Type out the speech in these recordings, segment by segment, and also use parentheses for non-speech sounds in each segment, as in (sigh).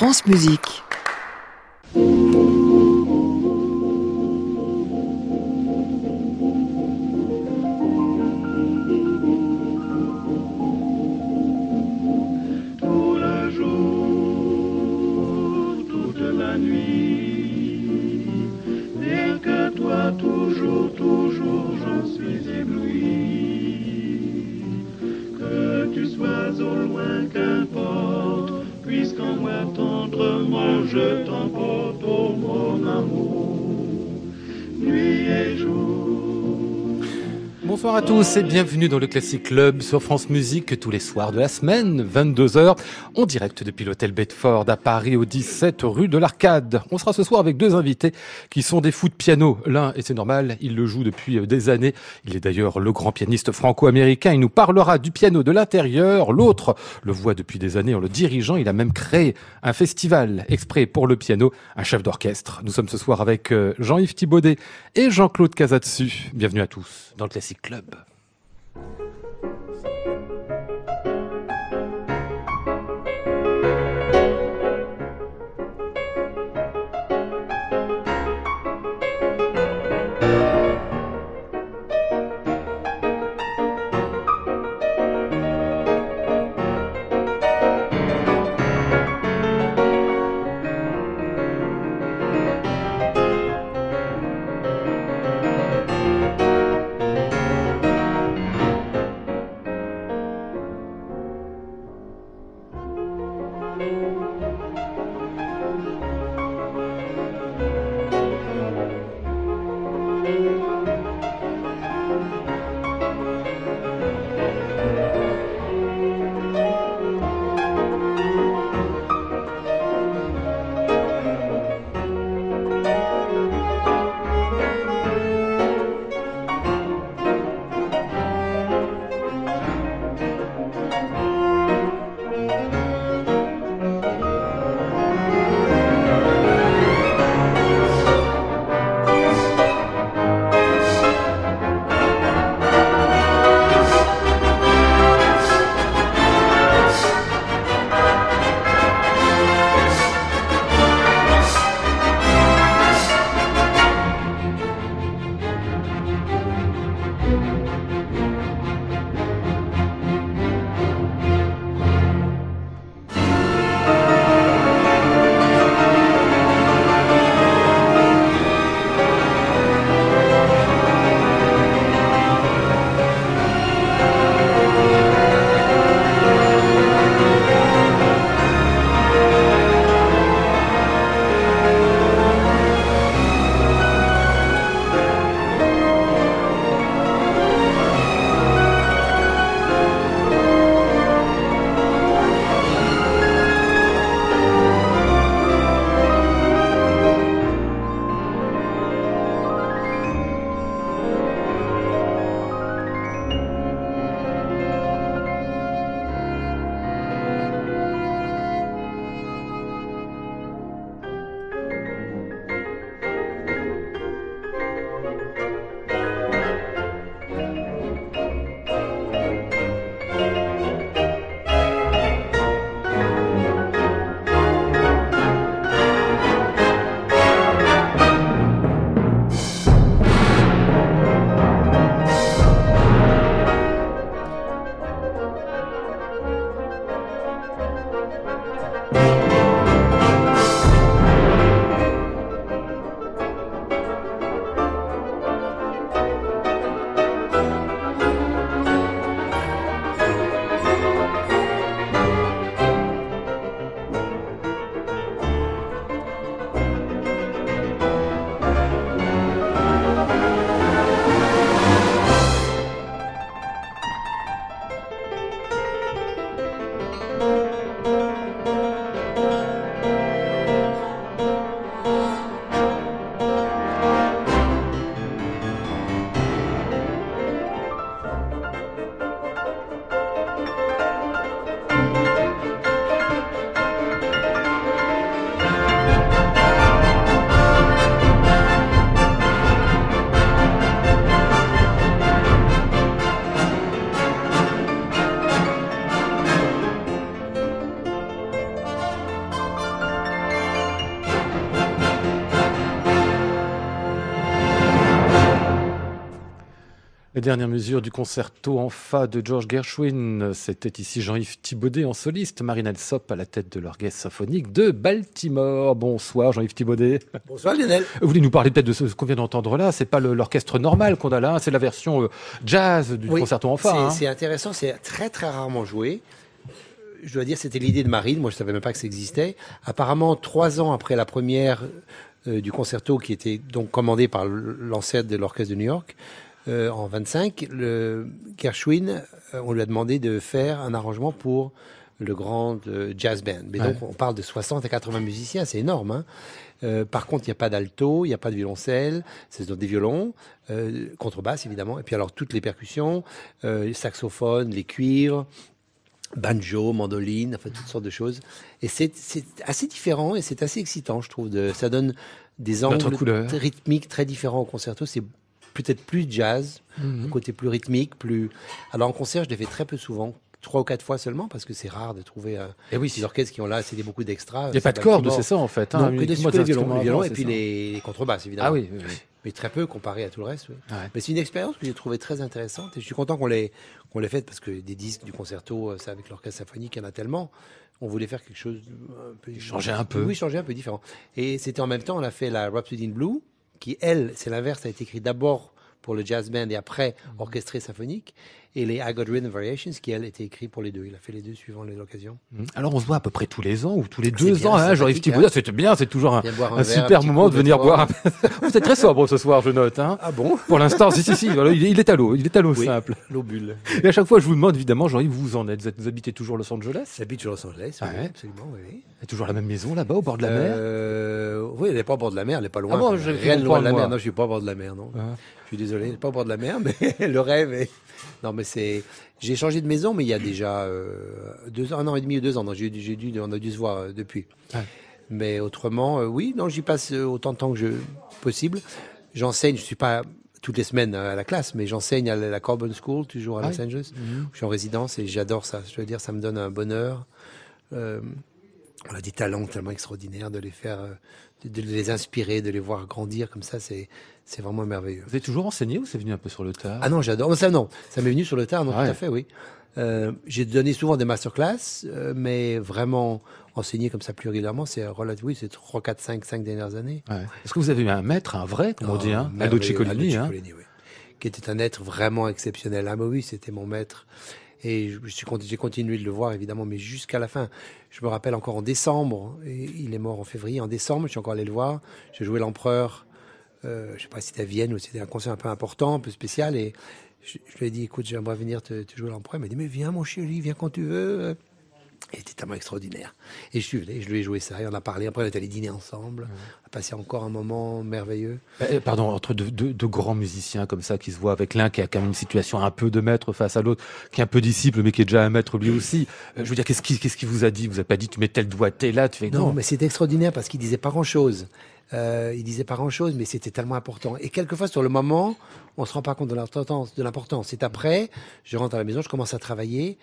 France Musique. Tous et bienvenue dans le Classic Club sur France Musique tous les soirs de la semaine, 22h, en direct depuis l'hôtel Bedford à Paris au 17 rue de l'Arcade. On sera ce soir avec deux invités qui sont des fous de piano. L'un, et c'est normal, il le joue depuis des années. Il est d'ailleurs le grand pianiste franco-américain. Il nous parlera du piano de l'intérieur. L'autre le voit depuis des années en le dirigeant. Il a même créé un festival exprès pour le piano, un chef d'orchestre. Nous sommes ce soir avec euh, Jean-Yves Thibaudet et Jean-Claude Casatsu. Bienvenue à tous dans le Classic Club. you Dernière mesure du concerto en fa de George Gershwin. C'était ici Jean-Yves Thibaudet en soliste, Marine Sop à la tête de l'orchestre symphonique de Baltimore. Bonsoir Jean-Yves Thibaudet. Bonsoir Lionel. Vous voulez nous parler peut-être de ce qu'on vient d'entendre là C'est pas l'orchestre normal qu'on a là, c'est la version euh, jazz du concerto en fa. Hein. C'est intéressant, c'est très très rarement joué je dois dire, c'était l'idée de Marine. Moi, je savais même pas que ça existait. Apparemment, trois ans après la première euh, du concerto, qui était donc commandé par l'ancêtre de l'orchestre de New York, euh, en 25, le Gershwin, euh, on lui a demandé de faire un arrangement pour le grand jazz band. Mais donc, on parle de 60 à 80 musiciens, c'est énorme. Hein. par contre, il n'y a pas d'alto, il n'y a pas de violoncelle, c'est des violons, contrebasse évidemment, et puis alors toutes les percussions, les saxophones, les cuivres, banjo, mandoline, enfin toutes sortes de choses. Et c'est assez différent et c'est assez excitant, je trouve. De, ça donne des angles rythmiques très différents au concerto. C'est peut-être plus jazz, mhm. un côté plus rythmique, plus. Alors en concert, je l'ai fait très peu souvent, trois ou quatre fois seulement parce que c'est rare de trouver euh, et oui, des orchestres qui ont là, c'est beaucoup d'extras. Il n'y a pas de cordes, c'est ça en fait. Hein, que des violons, et puis les, contrebasses évidemment. Ah oui, Mais très peu comparé à tout le reste. Mais c'est une expérience que j'ai trouvée très intéressante et je suis content qu'on l'ait qu'on l'ait faite parce que des disques du concerto, c'est avec l'orchestre symphonique, il y en a tellement. On voulait faire quelque chose un peu changer un peu. Oui, changer un peu différent. Et c'était en même temps, on a fait la Rhapsody in Blue, qui elle, c'est l'inverse, a été écrit d'abord pour le jazz band et après orchestré symphonique et les I Got Rhythm Variations, qui elle était écrit pour les deux. Il a fait les deux suivant l'occasion. Mmh. Alors on se voit à peu près tous les ans ou tous les deux ans, hein, Jean-Yves Thibaudet. Hein. C'était bien, c'est toujours un, un, super moment de venir boire. (laughs) Vous êtes très sobre ce soir, je note. Hein. Ah bon? Pour l'instant, si, si, si. il, est à l'eau, il est à l'eau simple. L'eau bulle. Et à chaque fois, je vous demande évidemment, Jean-Yves, vous en êtes vous, habitez toujours Los Angeles? J'habite toujours Los Angeles, oui, ah absolument, oui. Et toujours la même maison là-bas, au bord de la mer? Euh, Oui, elle n'est pas au bord de la mer, elle n'est pas loin. Ah bon, Rien loin de la mer. Non, je suis pas au bord de la mer, non. Ah. Je suis désolé, elle n'est pas au bord de la mer, (laughs) mais le rêve est. Non, mais c'est. J'ai changé de maison, mais il y a déjà euh, deux, un an et demi ou deux ans. J'ai dû, on a dû se voir euh, depuis. Mais autrement, euh, oui, non, j'y passe autant de temps que je possible. J'enseigne, je suis pas toutes les semaines à la classe, mais j'enseigne à la Corbin School, toujours à Los Angeles. Mhm. Je suis en résidence et j'adore ça. Je veux dire, ça me donne un bonheur. On a des talents tellement extraordinaires de les faire, de les inspirer, de les voir grandir comme ça. C'est c'est vraiment merveilleux. Vous avez toujours enseigné ou c'est venu un peu sur le tard? Ah non, j'adore. Ça, non. Ça m'est venu sur le tard, non, tout à fait, oui. Euh, j'ai donné souvent des masterclass, euh, mais vraiment enseigner comme ça plus régulièrement, c'est relativement, oui, c'est 3, 4, 5, 5 dernières années. Est-ce que vous avez eu un maître, un vrai, comme on dit, hein Aldo Ciccolini, hein? Oui, qui était un être vraiment exceptionnel. Ah, mais oui, c'était mon maître. Et j'ai continué de le voir, évidemment, mais jusqu'à la fin. Je me rappelle encore en décembre, il est mort en février, en décembre, je suis encore allé le voir. J'ai joué l'empereur euh, je sais pas si c'était à Vienne ou c'était un concert un peu important, un peu spécial. Et je, lui ai dit, écoute, j'aimerais venir te, jouer l'empereur. Il m'a dit, mais viens mon chéri, viens quand tu veux. Et c'était tellement extraordinaire. Et je suis venu, je lui ai joué ça, et on a parlé. Après, on est allé dîner ensemble. On a passé encore un moment merveilleux. Eh, pardon, entre deux, grands musiciens comme ça qui se voient avec l'un qui a quand même une situation un peu de maître face à l'autre, qui est un peu disciple, mais qui est déjà un maître lui aussi. Euh, je veux dire, qu'est-ce qu'il qu'est-ce qui vous a dit? Vous n'avez pas dit, tu mets tel doigté là, tu fais non. Non, mais c'était extraordinaire parce qu'il disait pas grand-chose. Euh, il disait pas grand-chose, mais c'était tellement important. Et quelquefois, sur le moment, on se rend pas compte de l'importance. De l'importance. C'est après, je rentre à la maison, je commence à travailler,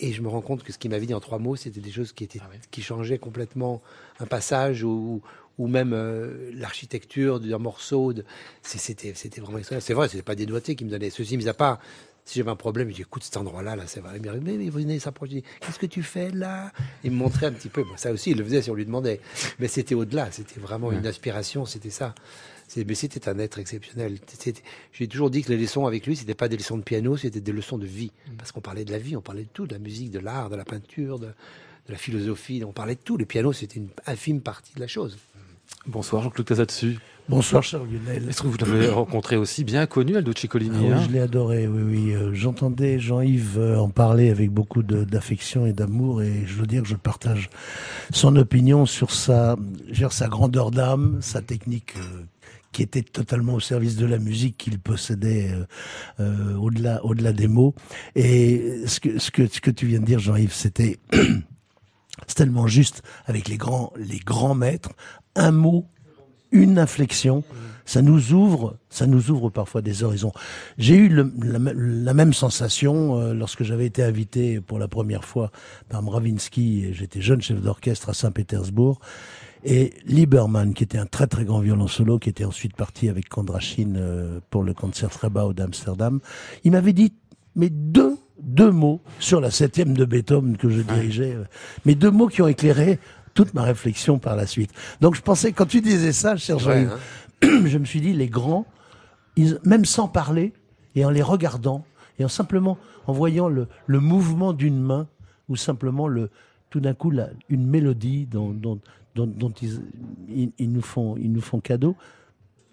et je me rends compte que ce qu'il m'avait dit en trois mots, c'était des choses qui étaient, ah qui changeaient complètement un passage ou, ou même euh, l'architecture d'un morceau. De... C'était, c'était vraiment extraordinaire. C'est vrai, c'était pas des doigtés qui me donnaient ceci, mis à part si j'avais un problème, je dis écoute cet endroit-là, là, c'est vrai. Il me dit, mais, vous venez s'approcher. Qu'est-ce que tu fais là? Il me montrait un petit peu. ça aussi, il le faisait si on lui demandait. Mais c'était au-delà. C'était vraiment une aspiration. C'était ça. Mais c'était un être exceptionnel. J'ai toujours dit que les leçons avec lui, c'était pas des leçons de piano, c'était des leçons de vie. Mm. Parce qu'on parlait de la vie, on parlait de tout, de la musique, de l'art, de la peinture, de, de, la philosophie. On parlait de tout. Le piano, c'était une infime partie de la chose. Bonsoir Jean-Claude Casatsu. Bonsoir cher Lionel. Est-ce que vous l'avez rencontré aussi bien connu Aldo Ciccolini ah oui, hein Je l'ai adoré, oui, oui. Euh, j'entendais Jean-Yves euh, en parler avec beaucoup d'affection et d'amour et je veux dire que je partage son opinion sur sa, sa grandeur d'âme, sa technique euh, qui était totalement au service de la musique qu'il possédait au-delà au-delà des mots. Et ce que, ce que, ce que tu viens de dire, Jean-Yves, c'était (clears throat) c'est tellement juste avec les grands, les grands maîtres. Un mot une inflexion, ça nous ouvre, ça nous ouvre parfois des horizons. J'ai eu la, même sensation euh, lorsque j'avais été invité pour la première fois par Mravinsky, j'étais jeune chef d'orchestre à Saint-Pétersbourg, et Lieberman, qui était un très très grand violon solo, qui était ensuite parti avec Kondrachin euh, pour le concert Trebau d'Amsterdam, il m'avait dit, mais deux, deux mots sur la septième de Beethoven que je dirigeais, euh, mais deux mots qui ont éclairé toute ma réflexion par la suite. Donc je pensais, quand tu disais ça, cher Ouais, hein. (clears throat) je me suis dit, les grands, ils, même sans parler, et en les regardant, et en simplement en voyant le, le mouvement d'une main, ou simplement le, tout d'un coup la- une mélodie dont, dont, dont, dont ils, ils, ils nous font, ils nous font cadeau,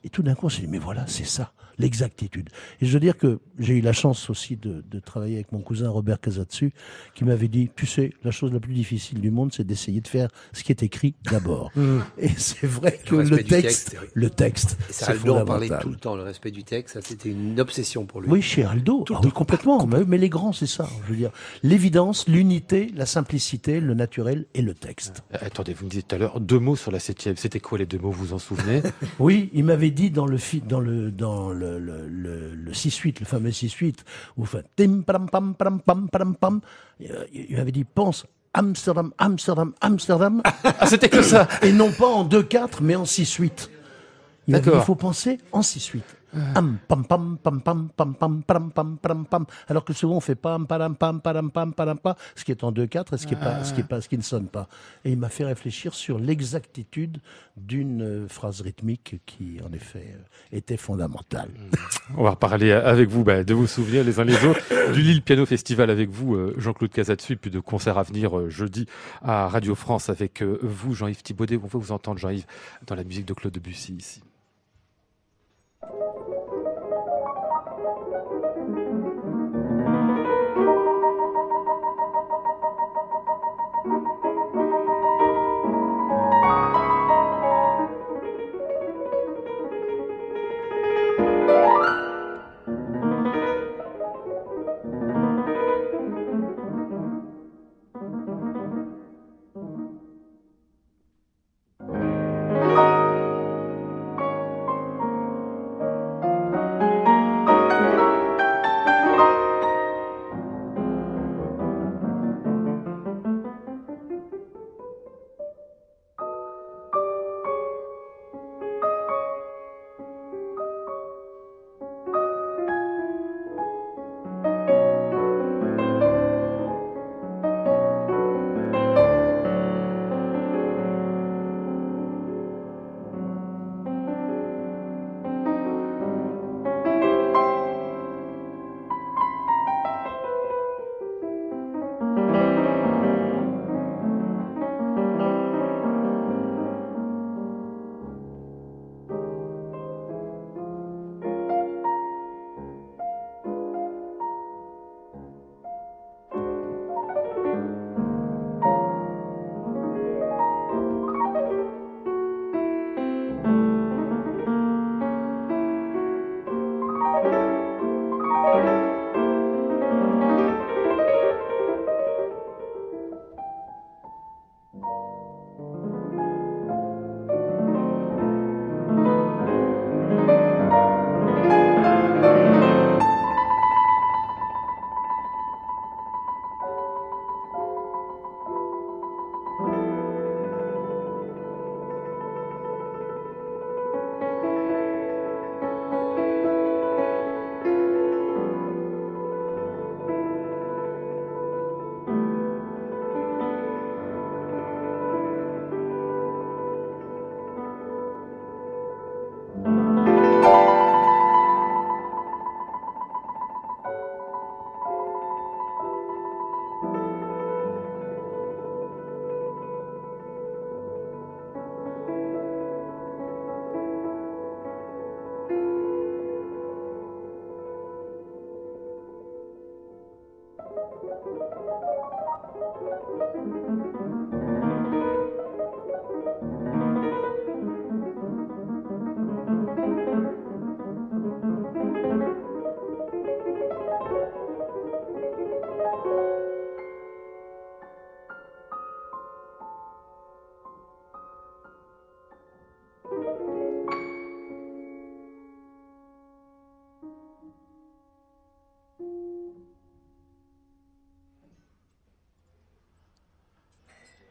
et tout d'un coup on s'est dit, mais voilà, c'est ça, l'exactitude. Et je veux dire que j'ai eu la chance aussi de, de travailler avec mon cousin Robert Casatsu, qui m'avait dit, tu sais, la chose la plus difficile du monde, c'est d'essayer de faire ce qui est écrit d'abord. (laughs) Et c'est vrai que Le le, texte, texte, oui. le texte, Et c'est ça, Aldo en parlait fondamental. tout le temps, le respect du texte, ça c'était une obsession pour lui. Oui, chez Aldo, Tout le Ah oui, temps. complètement. Mais, mais les grands, c'est ça. Je veux dire, l'évidence, l'unité, la simplicité, le naturel et le texte. Euh, Attendez, vous me disiez tout à l'heure deux mots sur la septième. C'était quoi les deux mots, vous vous en souvenez? (laughs) Oui, il m'avait dit dans le dans le dans le le, le, le 6-8, le fameux 6-8, où fait tim pam pam pam pam pam pam, il m'avait dit pense Amsterdam, Amsterdam, Amsterdam, (laughs) Ah, c'était que ça et non pas en 2-4, mais en 6-8. Il m'a dit, D'accord. il faut penser en 6-8. Am, pam, pam, pam, pam, pam, pam, pam, pam, pam, pam. Alors que souvent on fait pam, pam, pam, pam, pam, pam, pam, ce qui est en 2-4 et ce qui est pas, ce qui est pas, ce qui ne sonne pas. Et il m'a fait réfléchir sur l'exactitude d'une euh, phrase rythmique qui, en effet, euh, était fondamentale. On va reparler avec vous bah, de vos souvenirs les uns les autres, (laughs) du Lille Piano Festival avec vous, euh, Jean-Claude Casatsu, puis de concerts à venir euh, jeudi à Radio France avec euh, vous, Jean-Yves Thibaudet. On va vous entendre, Jean-Yves, dans la musique de Claude Debussy ici.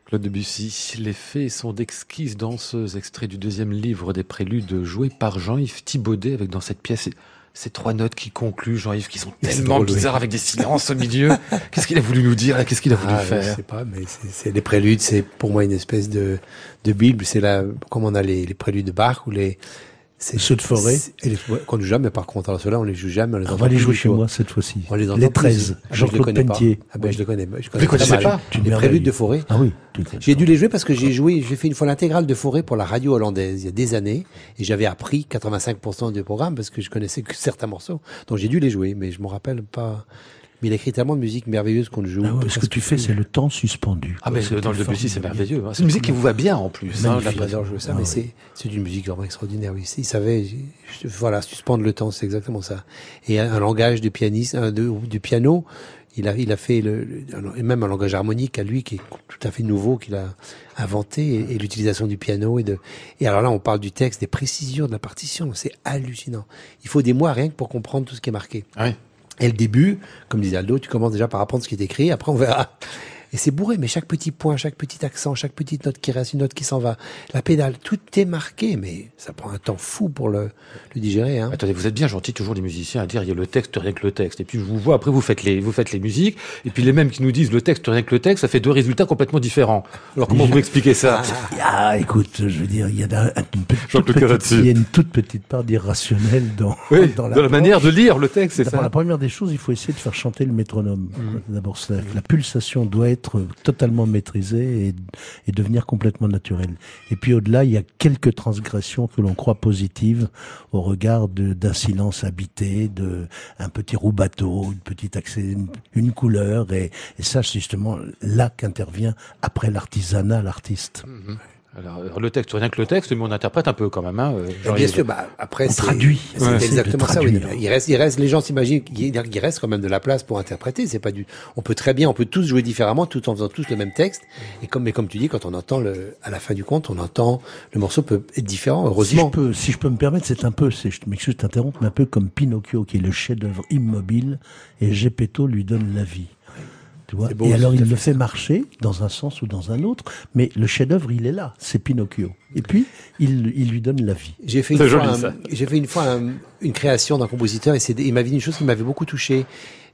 Claude Debussy, les fées sont d'exquises danseuses, extrait du deuxième livre des préludes joué par Jean-Yves Thibaudet avec dans cette pièce ces trois notes qui concluent, Jean-Yves, qui sont tellement bizarres avec des silences au milieu. Qu'est-ce qu'il a voulu nous dire Qu'est-ce qu'il a voulu Ah, faire? Je sais pas, mais c'est- c'est les préludes, c'est pour moi une espèce de, de bible. C'est là, comme on a les, les préludes de Bach ou les c'est Ceux de Forêt. et les- ouais, qu'on joue jamais par contre. Alors ceux-là, on les joue jamais. On, les On va les jouer chez moi cette fois-ci. On les Les plus. 13, Ah, ben, Jean-Claude connais pas. Pentier. Ah ben, je les connais. Je connais très mal. pas Tu Les préludes de Forêt. Ah oui. J'ai dû les jouer parce que j'ai joué, j'ai fait une fois l'intégrale de Forêt pour la radio hollandaise il y a des années et j'avais appris 85% du programme parce que je connaissais que certains morceaux. Donc j'ai dû les jouer, mais je me rappelle pas. Mais il écrit tellement de musique merveilleuse qu'on le joue. Ah ouais, ce que tu fais, c'est le temps suspendu. Ah mais dans le Debussy, c'est merveilleux. hein. C'est une musique qui vous va bien en plus. hein. J'adore jouer ça, Ah mais oui. c'est c'est une musique vraiment extraordinaire. Oui, il savait, voilà, suspendre le temps, c'est exactement ça. Et un, un langage du pianiste, un, de- du piano, il a, il a fait le, le- même un langage harmonique à lui qui est tout à fait nouveau qu'il a inventé et, et l'utilisation du piano et de. Et alors là, on parle du texte, des précisions de la partition, c'est hallucinant. Il faut des mois rien que pour comprendre tout ce qui est marqué. Ah oui. Et le début, comme disait Aldo, tu commences déjà par apprendre ce qui est écrit, après on verra. Et c'est bourré, mais chaque petit point, chaque petit accent, chaque petite note qui reste, une note qui s'en va, la pédale, tout est marqué, mais ça prend un temps fou pour le, le digérer. Hein. Attendez, vous êtes bien gentil toujours les musiciens à dire il y a le texte rien que le texte. Et puis je vous vois après vous faites les vous faites les musiques et puis les mêmes qui nous disent le texte rien que le texte, ça fait deux résultats complètement différents. Alors comment vous expliquez ça? Ah, écoute, je veux dire, il y a un- une, toute petite- Carazzi. il y a une toute petite part d'irrationnel dans, Oui, dans la manière de lire le texte, c'est D'abord, ça. la première des choses, il faut essayer de faire chanter le métronome. D'abord, c'est- la pulsation doit être totalement maîtrisée et, devenir complètement naturelle. Et puis au-delà, il y a quelques transgressions que l'on croit positives au regard d'un silence habité, de un petit roubateau, une petite accès, une, couleur. Et, ça, c'est justement là qu'intervient après l'artisanat, l'artiste. Alors, alors, le texte rien que le texte, mais on interprète un peu quand même. Hein, euh, bien sûr, bah, après, On c'est- traduit. C'est Ouais. exactement ça. Oui. Il reste, il reste, les gens s'imaginent qu'il reste quand même de la place pour interpréter. C'est pas du, on peut très bien, on peut tous jouer différemment tout en faisant tous le même texte. Et comme, mais comme tu dis, quand on entend le, à la fin du compte, on entend, le morceau peut être différent, Si je heureusement. peux, si je peux me permettre, c'est un peu, c'est, je m'excuse de t'interrompre, mais un peu comme Pinocchio, qui est le chef-d'œuvre immobile, et Gepetto lui donne la vie. Tu vois C'est beau, et alors il le fait marcher dans un sens ou dans un autre, mais le chef-d'œuvre il est là, c'est Pinocchio. Et puis il, il lui donne la vie. J'ai fait une C'est fois, joli, un- ça. j'ai fait une fois un- une création d'un compositeur et il m'avait dit une chose qui m'avait beaucoup touché.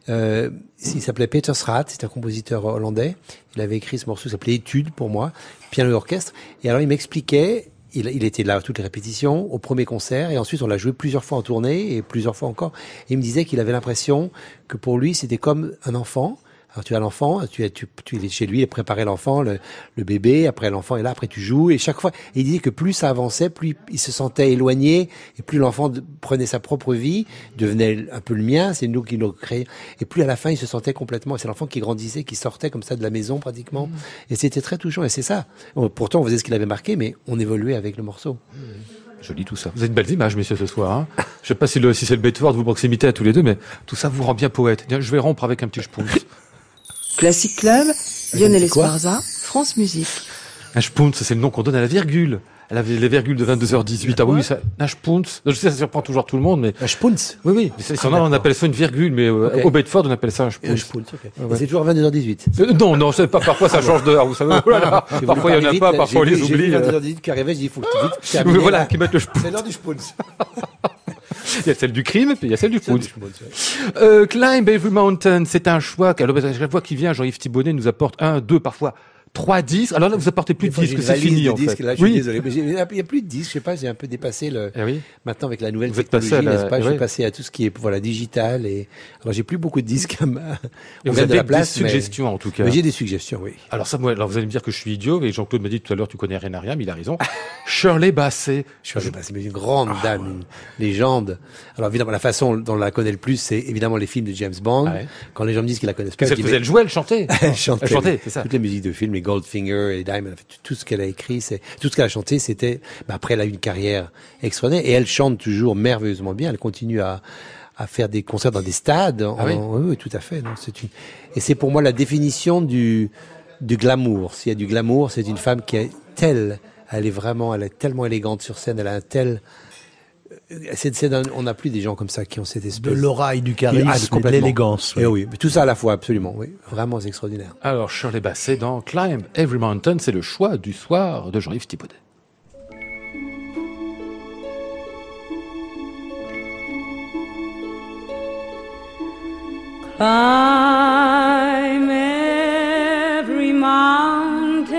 Euh, il s'appelait Peter Sraat, c'est un compositeur hollandais. Il avait écrit ce morceau qui s'appelait Étude pour moi, piano et orchestre. Et alors il m'expliquait, il, il était là à toutes les répétitions, au premier concert, et ensuite on l'a joué plusieurs fois en tournée et plusieurs fois encore. Et il me disait qu'il avait l'impression que pour lui c'était comme un enfant. Alors tu as l'enfant, tu es, tu, tu es chez lui et préparer l'enfant, le, le bébé, après l'enfant est là, après tu joues, et chaque fois, et il disait que plus ça avançait, plus il se sentait éloigné, et plus l'enfant de- prenait sa propre vie, devenait un peu le mien, c'est nous qui l'avons créé, et plus à la fin il se sentait complètement, c'est l'enfant qui grandissait, qui sortait comme ça de la maison pratiquement, et c'était très touchant, et c'est ça. Pourtant on faisait ce qu'il avait marqué, mais on évoluait avec le morceau. Je lis tout ça. Vous avez de belles images, messieurs, ce soir. Hein. Je sais pas si, le, si c'est le Bedford, vous proximité à tous les deux, mais tout ça vous rend bien poète. Je vais rompre avec un petit spoons. Classic Club, Lionel Esparza, France Musique. Un spoons, c'est le nom qu'on donne à la virgule. Les virgules de 22h18. Ah oui, ça, un spoons. Je sais, ça surprend toujours tout le monde, mais Un Spunz. oui, oui. Mais Ah, on, on appelle ça une virgule, mais euh, au Bedford, on appelle ça un Un spoons. Spunz, ok. Ah ouais. Et C'est toujours 22h18. Euh, non, non, c'est pas, parfois ça change d'heure, vous savez. Oh là là, J'ai voulu parfois il y en a pas, parfois on les oublie. euh. 22h18 qui arrivait, il faut que tu vite (laughs) voilà, là. qui mettent le spoons. C'est l'heure du Spunz. (laughs) Il y a celle du crime, puis il y a celle du ouais. Euh, Climb Every Mountain, c'est un choix. Alors, à chaque fois qu'il vient, Jean-Yves Thibonnet nous apporte un, deux, parfois trois disques. Alors là, vous apportez plus Des de disques, c'est fini en disques, fait. Là, je suis oui. désolé, mais il n'y a, il y a plus de disques. Je sais pas, j'ai un peu dépassé le. Eh oui. Maintenant, avec la nouvelle Vous technologie, la- n'est-ce pas, eh je ouais. suis passé à tout ce qui est voilà digital et alors j'ai plus beaucoup de disques. À ma... Et On vous avez de la des place, mais- suggestions en tout cas. Mais j'ai des suggestions, oui. Alors ça, moi, alors vous allez me dire que je suis idiot, et Jean-Claude m'a dit tout à l'heure, tu connais rien à rien, mais il a raison. (laughs) Shirley Bassey. Suis passé, mais une grande dame, une légende. Alors évidemment, la façon dont on la connaît le plus, c'est évidemment les films de James Bond. Ah ouais. Quand les gens me disent qu'ils la connaissent pas, mais- jouer, elle chantait. Elle chantait, Elle chantait, c'est ça. Toutes les musiques de films, les Goldfinger, les Diamond, tout, ce qu'elle a écrit, c'est tout ce qu'elle a chanté, c'était. bah, après, elle a eu une carrière extraordinaire et elle chante toujours merveilleusement bien. Elle continue à à faire des concerts dans des stades. Ah oui oui, oui, tout à fait. Non, c'est une. Et c'est pour moi la définition du du glamour. S'il y a du glamour, c'est une femme qui est telle. Elle est vraiment, elle est tellement élégante sur scène. Elle a un tel c'est, d'un- on n'a plus des gens comme ça qui ont cette De espèce l'aura et du charisme de l'élégance. Eh oui, mais tout ça à la fois, absolument, oui. Vraiment, c'est extraordinaire. Alors, Shirley Bassey dans Climb Every Mountain, c'est le choix du soir de Jean-Yves Thibaudet. Climb every mountain,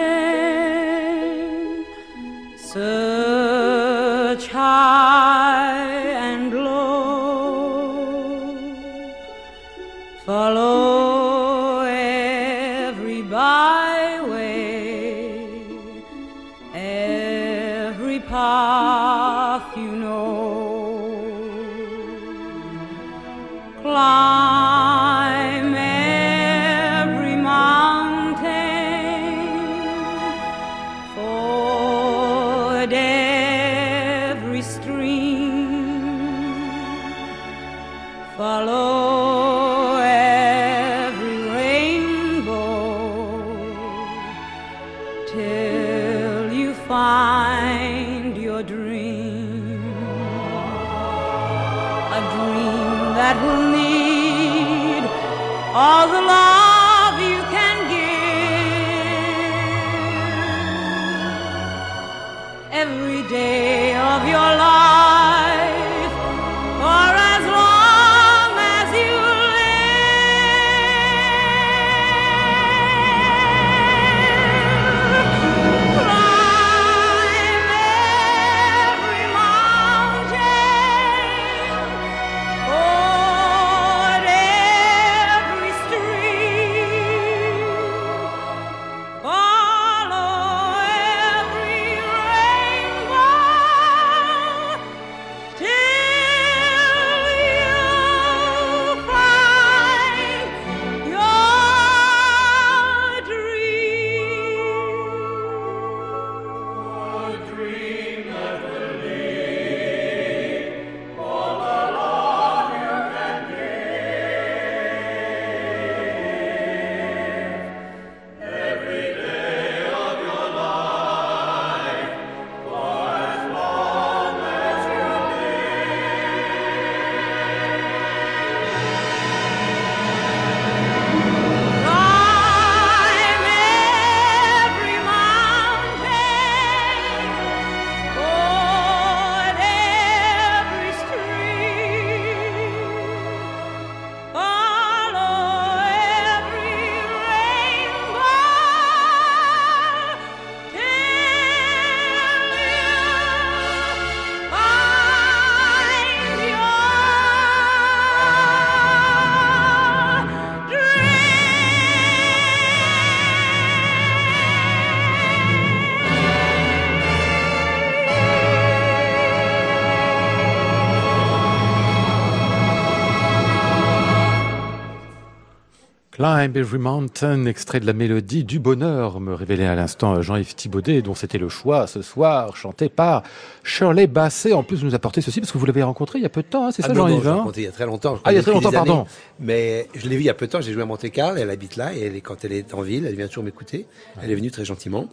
Climb Every Mountain, extrait de la mélodie du bonheur, me révélait à l'instant Jean-Yves Thibaudet, dont c'était le choix ce soir, chanté par Shirley Bassey. En plus, vous nous apportez ceci parce que vous l'avez rencontré il y a peu de temps, hein, c'est Ah ça, Jean-Yves je l'ai hein? rencontré il y a très longtemps. Ah, il y a très longtemps, années. pardon. Mais je l'ai vu il y a peu de temps, j'ai joué à Monte Carlo, elle habite là, et elle, est- quand elle est en ville, elle vient toujours m'écouter. Elle est venue très gentiment.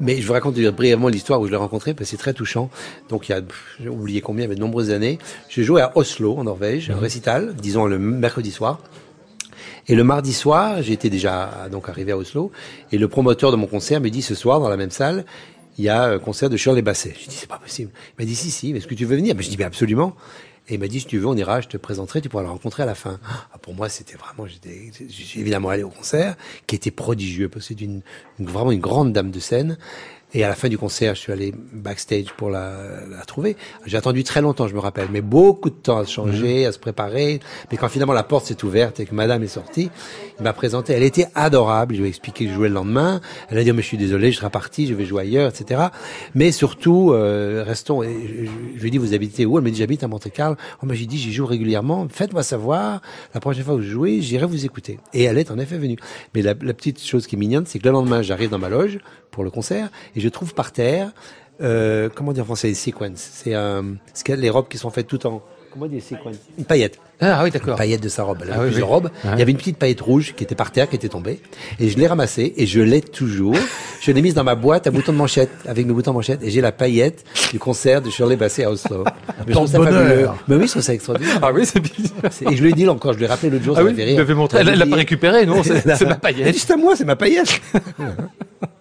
Mais je vous raconte brièvement l'histoire où je l'ai rencontrée, parce que c'est très touchant. Donc il y a, j'ai oublié combien, mais de nombreuses années. J'ai joué à Oslo, en Norvège, un récital, disons le mercredi soir. Et le mardi soir, j'étais déjà donc arrivé à Oslo, et le promoteur de mon concert me dit ce soir dans la même salle, il y a un concert de Shirley Bassey. Je dis c'est pas possible. Il m'a dit si si, mais est-ce que tu veux venir? Ben, Je dis ben absolument. Et il m'a dit si tu veux on ira, je te présenterai, tu pourras le rencontrer à la fin. Ah, pour moi c'était vraiment, j'étais, évidemment allé au concert, qui était prodigieux parce que c'est vraiment une grande dame de scène. Et à la fin du concert, je suis allé backstage pour la, la trouver. J'ai attendu très longtemps, je me rappelle, mais beaucoup de temps à se changer, à se préparer. Mais quand finalement la porte s'est ouverte et que Madame est sortie, il m'a présenté. Elle était adorable. Je lui ai expliqué que je jouais le lendemain. Elle a dit, oh, mais je suis désolé, je serai parti, je vais jouer ailleurs, etc. Mais surtout, euh, restons. et Je, lui ai dit, vous habitez où? Elle m'a dit, j'habite à Monte-Carlo. Oh, mais j'ai dit, j'y joue régulièrement. Faites-moi savoir. La prochaine fois que je jouez, j'irai vous écouter. Et elle est en effet venue. Mais la, la petite chose qui est mignonne, c'est que le lendemain, j'arrive dans ma loge pour le concert et je trouve par terre, euh, comment dire en français, sequence. C'est euh, c'est les robes qui sont faites tout en, comment dire sequence Une paillette. Ah oui, d'accord. paillette de sa robe. Elle Ah avait oui, plusieurs oui. robes. Ouais. Il y avait une petite paillette rouge qui était par terre, qui était tombée. Et je l'ai ramassée et je l'ai toujours. je l'ai mise dans ma boîte à boutons de manchette, avec mes boutons de manchette. Et j'ai la paillette du concert de Shirley Bassey à Oslo. (laughs) Mais je ça fabuleux. Mais oui, ça extraordinaire. Ah oui, c'est. C'est- Et je lui ai dit là encore, je lui ai rappelé l'autre jour, Ah ça oui, m'a fait vous rire. Elle elle l'a pas récupéré, non C'est (laughs) c'est ma Elle paillette. dit, c'est à moi, c'est ma paillette. (laughs)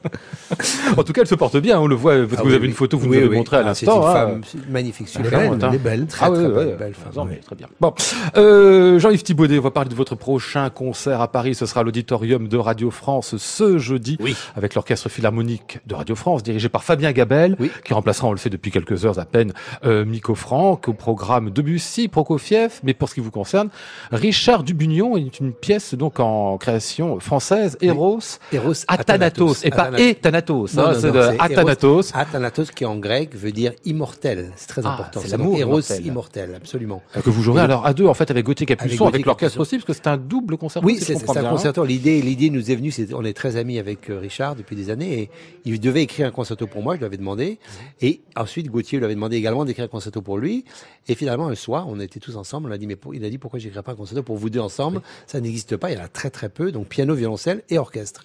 En tout cas, elle se porte bien. On le voit parce que Ah vous avez oui. une photo, vous Oui, nous avez oui. montré à Ah, C'est l'instant. une hein. femme c'est magnifique, est super. belle, elle est belle. Très, Ah très belle, ouais, belle ouais, femme. non, mais oui. très bien. Bon, euh, Jean-Yves Thibaudet, on va parler de votre prochain concert à Paris. Ce sera à l'auditorium de Radio France ce jeudi, avec l'orchestre philharmonique de Radio France, dirigé par Fabien Gabel, qui remplacera, on le sait depuis quelques heures à peine, euh, Miko Franck, au programme Debussy, Prokofiev, mais pour ce qui vous concerne, Richard Dubugnon est une pièce donc en création française, Eros, Eros Athanatos, et pas Ethanatos, Non, hein, non, c'est de Athanatos. Athanatos qui en grec veut dire immortel. C'est très Ah, important. c'est l'amour Eros immortel. immortel, absolument. Que vous jouerez alors à deux en fait avec Gauthier Avec Capuçon, avec, Gauthier l'orchestre aussi, parce que c'est un double concert. Oui, c'est un hein. concerto. L'idée, l'idée nous est venue. c'est- On est très amis avec euh, Richard depuis des années et il devait écrire un concerto pour moi. Je lui avais demandé et ensuite Gauthier lui avait demandé également d'écrire un concerto pour lui. Et finalement un soir, on était tous ensemble. On a dit mais pour- il a dit pourquoi j'écrirais pas un concerto pour vous deux ensemble? Ça n'existe pas. Il y en a très très peu. Donc piano, violoncelle et orchestre.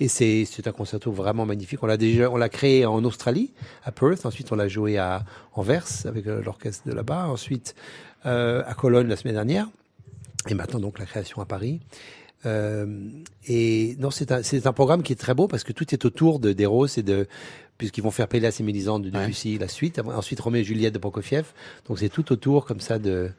Et c'est c'est un concerto vraiment magnifique. On l'a déjà on l'a créé en Australie à Perth. Ensuite on l'a joué à Anvers avec euh, l'orchestre de là-bas. Ensuite euh, à Cologne la semaine dernière. Et maintenant donc la création à Paris. Euh, et non, c'est un, c'est un programme qui est très beau parce que tout est autour de d'Eros et de puisqu'ils vont faire Pélas et Mélisande de Debussy la suite, ensuite Roméo et Juliette de Prokofiev. Donc c'est tout autour comme ça de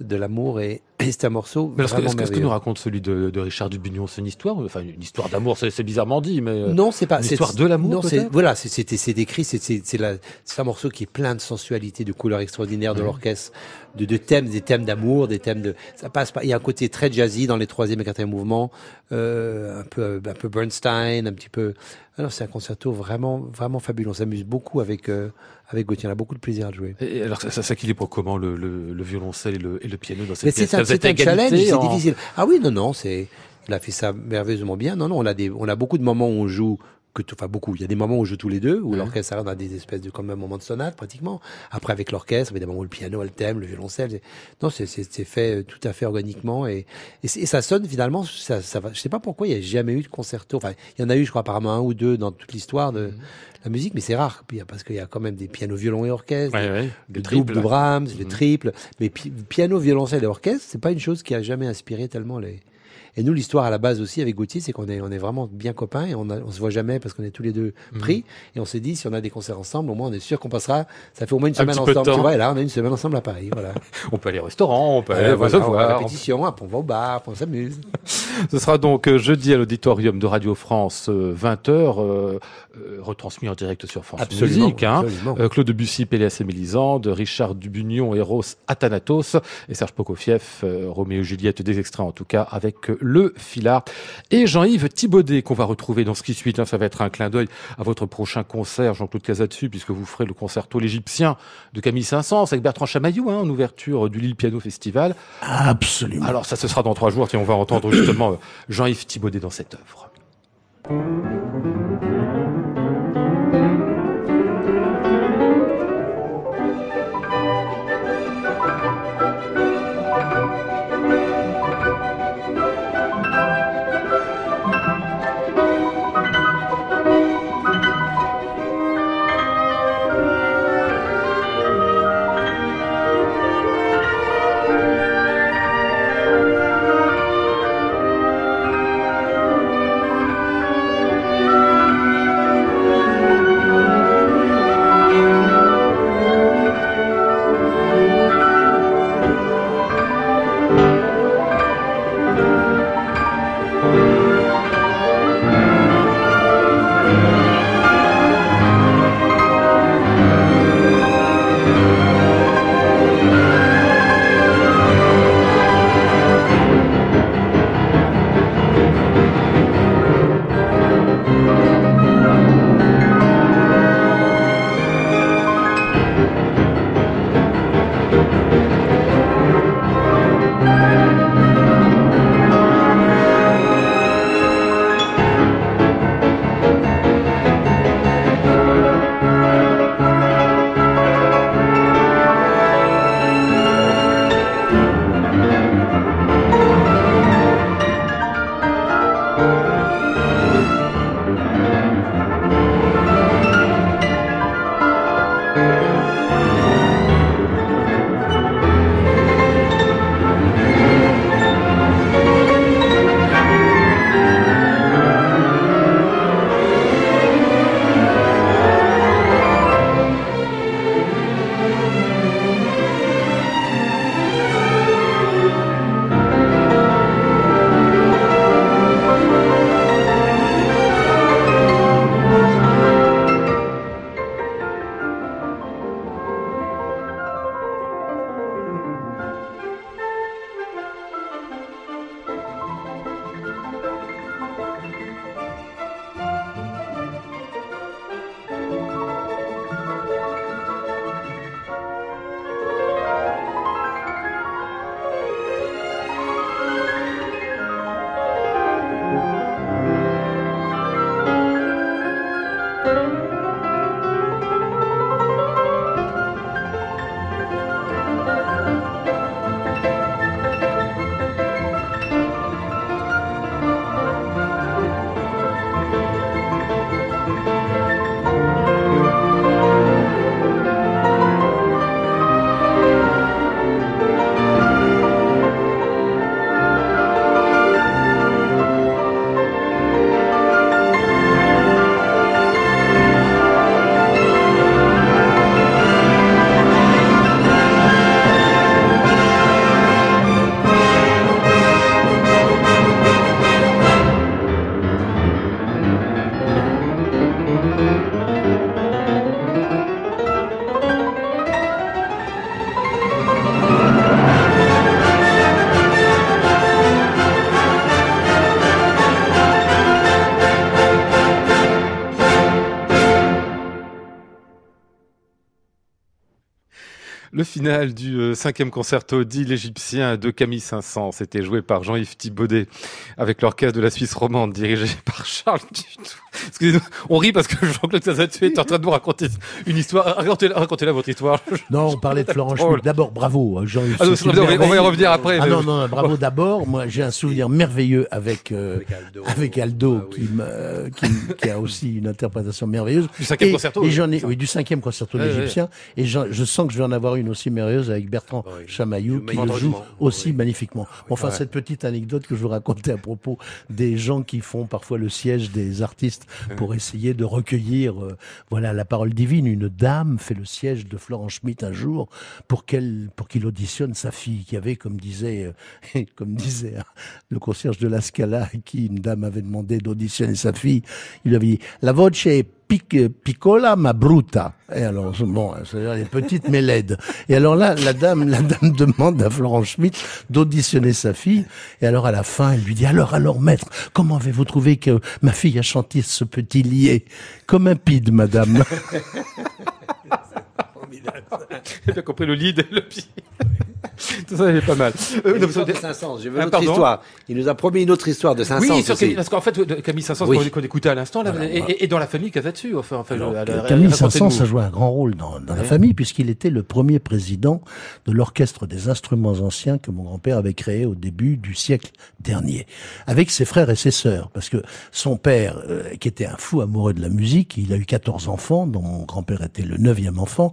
de l'amour et, et c'est un morceau Mais est-ce que- que, nous raconte celui de, de Richard Dubugnon C'est une histoire, enfin une histoire d'amour, c'est c'est bizarrement dit, mais euh, Non, c'est pas. une c'est- histoire de l'amour, Non, c'est voilà, c'est- c'était c'est décrit, c'est c'est c'est la- c'est un morceau qui est plein de sensualité, de couleurs extraordinaires de l'orchestre, de, de thèmes, des thèmes d'amour, des thèmes de. Ça passe pas. Il y a un côté très jazzy dans les troisième et quatrième mouvements, euh, un peu un peu Bernstein, un petit peu. Alors c'est un concerto vraiment vraiment fabuleux. On s'amuse beaucoup avec euh, avec Gauthier. On a beaucoup de plaisir à jouer. Et alors, ça, ça s'équilibre comment le, le, le violoncelle et le, et le piano dans Mais cette pièce? c'est un, c'est un challenge, c'est difficile. Ah oui, non, non, c'est, il a fait ça merveilleusement bien. Non, non, on a des, on a beaucoup de moments où on joue que, enfin beaucoup. Il y a des moments où on joue tous les deux, où l'orchestre arrive dans des espèces de comme un moment de sonate pratiquement. Après avec l'orchestre, il y a des moments où le piano, le thème, le violoncelle. Non, c'est, fait euh, tout à fait organiquement et, et, ça sonne finalement. Ça, ça va. Je sais pas pourquoi il y a jamais eu de concerto. Enfin, il y en a eu, je crois, apparemment un ou deux dans toute l'histoire de la musique, mais c'est rare. Puis, parce qu'il y a quand même des pianos, violons et orchestres. Ouais, ouais, Le des double triples. de Brahms, le Mhm. triple, mais pi- piano, violoncelle et orchestre, c'est pas une chose qui a jamais inspiré tellement les. Et nous, l'histoire à la base aussi avec Gauthier, c'est qu'on est, on est vraiment bien copains et on, a, on se voit jamais parce qu'on est tous les deux Mhm. pris. Et on s'est dit, si on a des concerts ensemble, au moins on est sûr qu'on passera. Ça fait au moins une Un semaine ensemble. Tu vois, et là, on a une semaine ensemble à Paris. Voilà. (laughs) On peut aller au restaurant, on peut aller Euh, se voilà, on va à la voir. répétition, on va au bar, on s'amuse. (laughs) Ce sera donc euh, jeudi à l'auditorium de Radio France, 20h, retransmis en direct sur France Musique. hein. absolument. Euh, Claude Debussy, Péléas et Mélisande, Richard Dubugnon, Eros, Athanatos et Serge Prokofiev, euh, Roméo et Juliette, des extraits en tout cas, avec euh, le filard. Et Jean-Yves Thibaudet, qu'on va retrouver dans ce qui suit. ça va être un clin d'œil à votre prochain concert, Jean-Claude Casatsu, puisque vous ferez le concerto l'Égyptien de Camille Saint-Saëns avec Bertrand Chamaillou, hein, en ouverture du Lille Piano Festival. Absolument. Alors ça, ce sera dans trois jours, et on va entendre justement euh, Jean-Yves Thibaudet dans cette œuvre. Du euh, cinquième concerto dit l'Égyptien de Camille Saint-Saëns. C'était joué par Jean-Yves Thibaudet avec l'orchestre de la Suisse romande dirigé (laughs) par Charles Dutou. Excusez-nous, on rit parce que Jean-Claude Casatué est en train de nous raconter une histoire. Racontez-la, racontez-la votre histoire. Non, on parlait de Florent. Schmitt. D'abord, bravo, euh, Jean-Yves. Ah non, on va- y revenir après, Ah non, non, non, bravo d'abord. Moi, j'ai un souvenir merveilleux avec euh, Avec Aldo. avec Aldo, Ah oui. qui, me- qui, qui a aussi une interprétation merveilleuse. Du cinquième et, concerto, Et oui. j'en ai, oui, du cinquième concerto Ouais, égyptien. Et je sens que je vais en avoir une aussi merveilleuse avec Bertrand Oui. Chamaillou, qui le joue aussi Oui. magnifiquement. Enfin, Ouais. cette petite anecdote que je vous racontais à propos des gens qui font parfois le siège des artistes pour essayer de recueillir, euh, voilà, la parole divine. Une dame fait le siège de Florent Schmitt un jour pour qu'elle, pour qu'il auditionne sa fille, qui avait, comme disait, euh, (laughs) comme disait hein, le concierge de la Scala, à qui une dame avait demandé d'auditionner sa fille. Il lui avait dit, la voce pic- piccola ma bruta. Et alors, bon, c'est-à-dire les petites mais laides. Et alors là, la dame, la dame demande à Florent Schmitt d'auditionner sa fille. Et alors à la fin, elle lui dit, alors, alors, maître, comment avez-vous trouvé que ma fille a chanté ce petit lié? Comme un pide, madame. (laughs) Compris le lead, le pied. (laughs) Tout ça, c'est pas mal. Euh, non, de Saint-Saëns, j'ai Ah, une autre histoire. Il nous a promis une autre histoire de Saint-Saëns oui, sur- aussi. parce qu'en fait, euh, Camille Saint-Saëns, Oui. qu'on écoutait à l'instant, là, Voilà, et, et- et dans la famille Casatsu, enfin, enfin, Alors, Camille. Saint-Saëns a joué un grand rôle dans, dans la famille puisqu'il était le premier président de l'orchestre des instruments anciens que mon grand-père avait créé au début du siècle dernier, avec ses frères et ses sœurs, parce que son père, euh, qui était un fou amoureux de la musique, il a eu 14 enfants, dont mon grand-père était le neuvième enfant,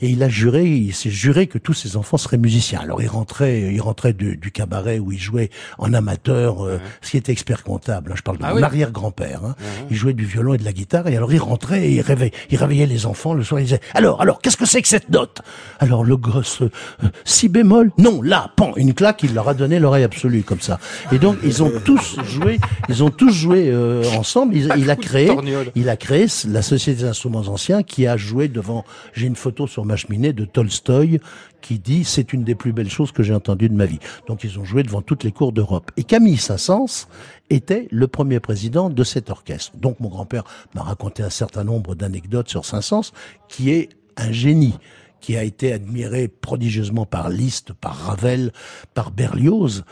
et il a juré, il s'est juré que tous ses enfants seraient musiciens. Alors il rentrait, il rentrait du, du cabaret où il jouait en amateur, euh, ce qui était expert comptable. hein, je parle de Ah mon oui. arrière-grand-père. hein. Il jouait du violon et de la guitare, et alors il rentrait et il réveillait, il réveillait les enfants le soir. Il disait alors, alors, qu'est-ce que c'est que cette note? Alors le gosse, euh, euh, si bémol, non, là, pan, une claque, il leur a donné l'oreille absolue comme ça. Et donc ils ont tous joué, ils ont tous joué euh, ensemble. Il, il a (laughs) créé, il a créé la Société des instruments anciens qui a joué devant. J'ai une photo sur ma cheminée de Tolstoï qui dit c'est une des plus belles choses que j'ai entendues de ma vie. Donc ils ont joué devant toutes les cours d'Europe. Et Camille Saint-Saëns était le premier président de cet orchestre. Donc mon grand-père m'a raconté un certain nombre d'anecdotes sur Saint-Saëns, qui est un génie qui a été admiré prodigieusement par Liszt, par Ravel, par Berlioz,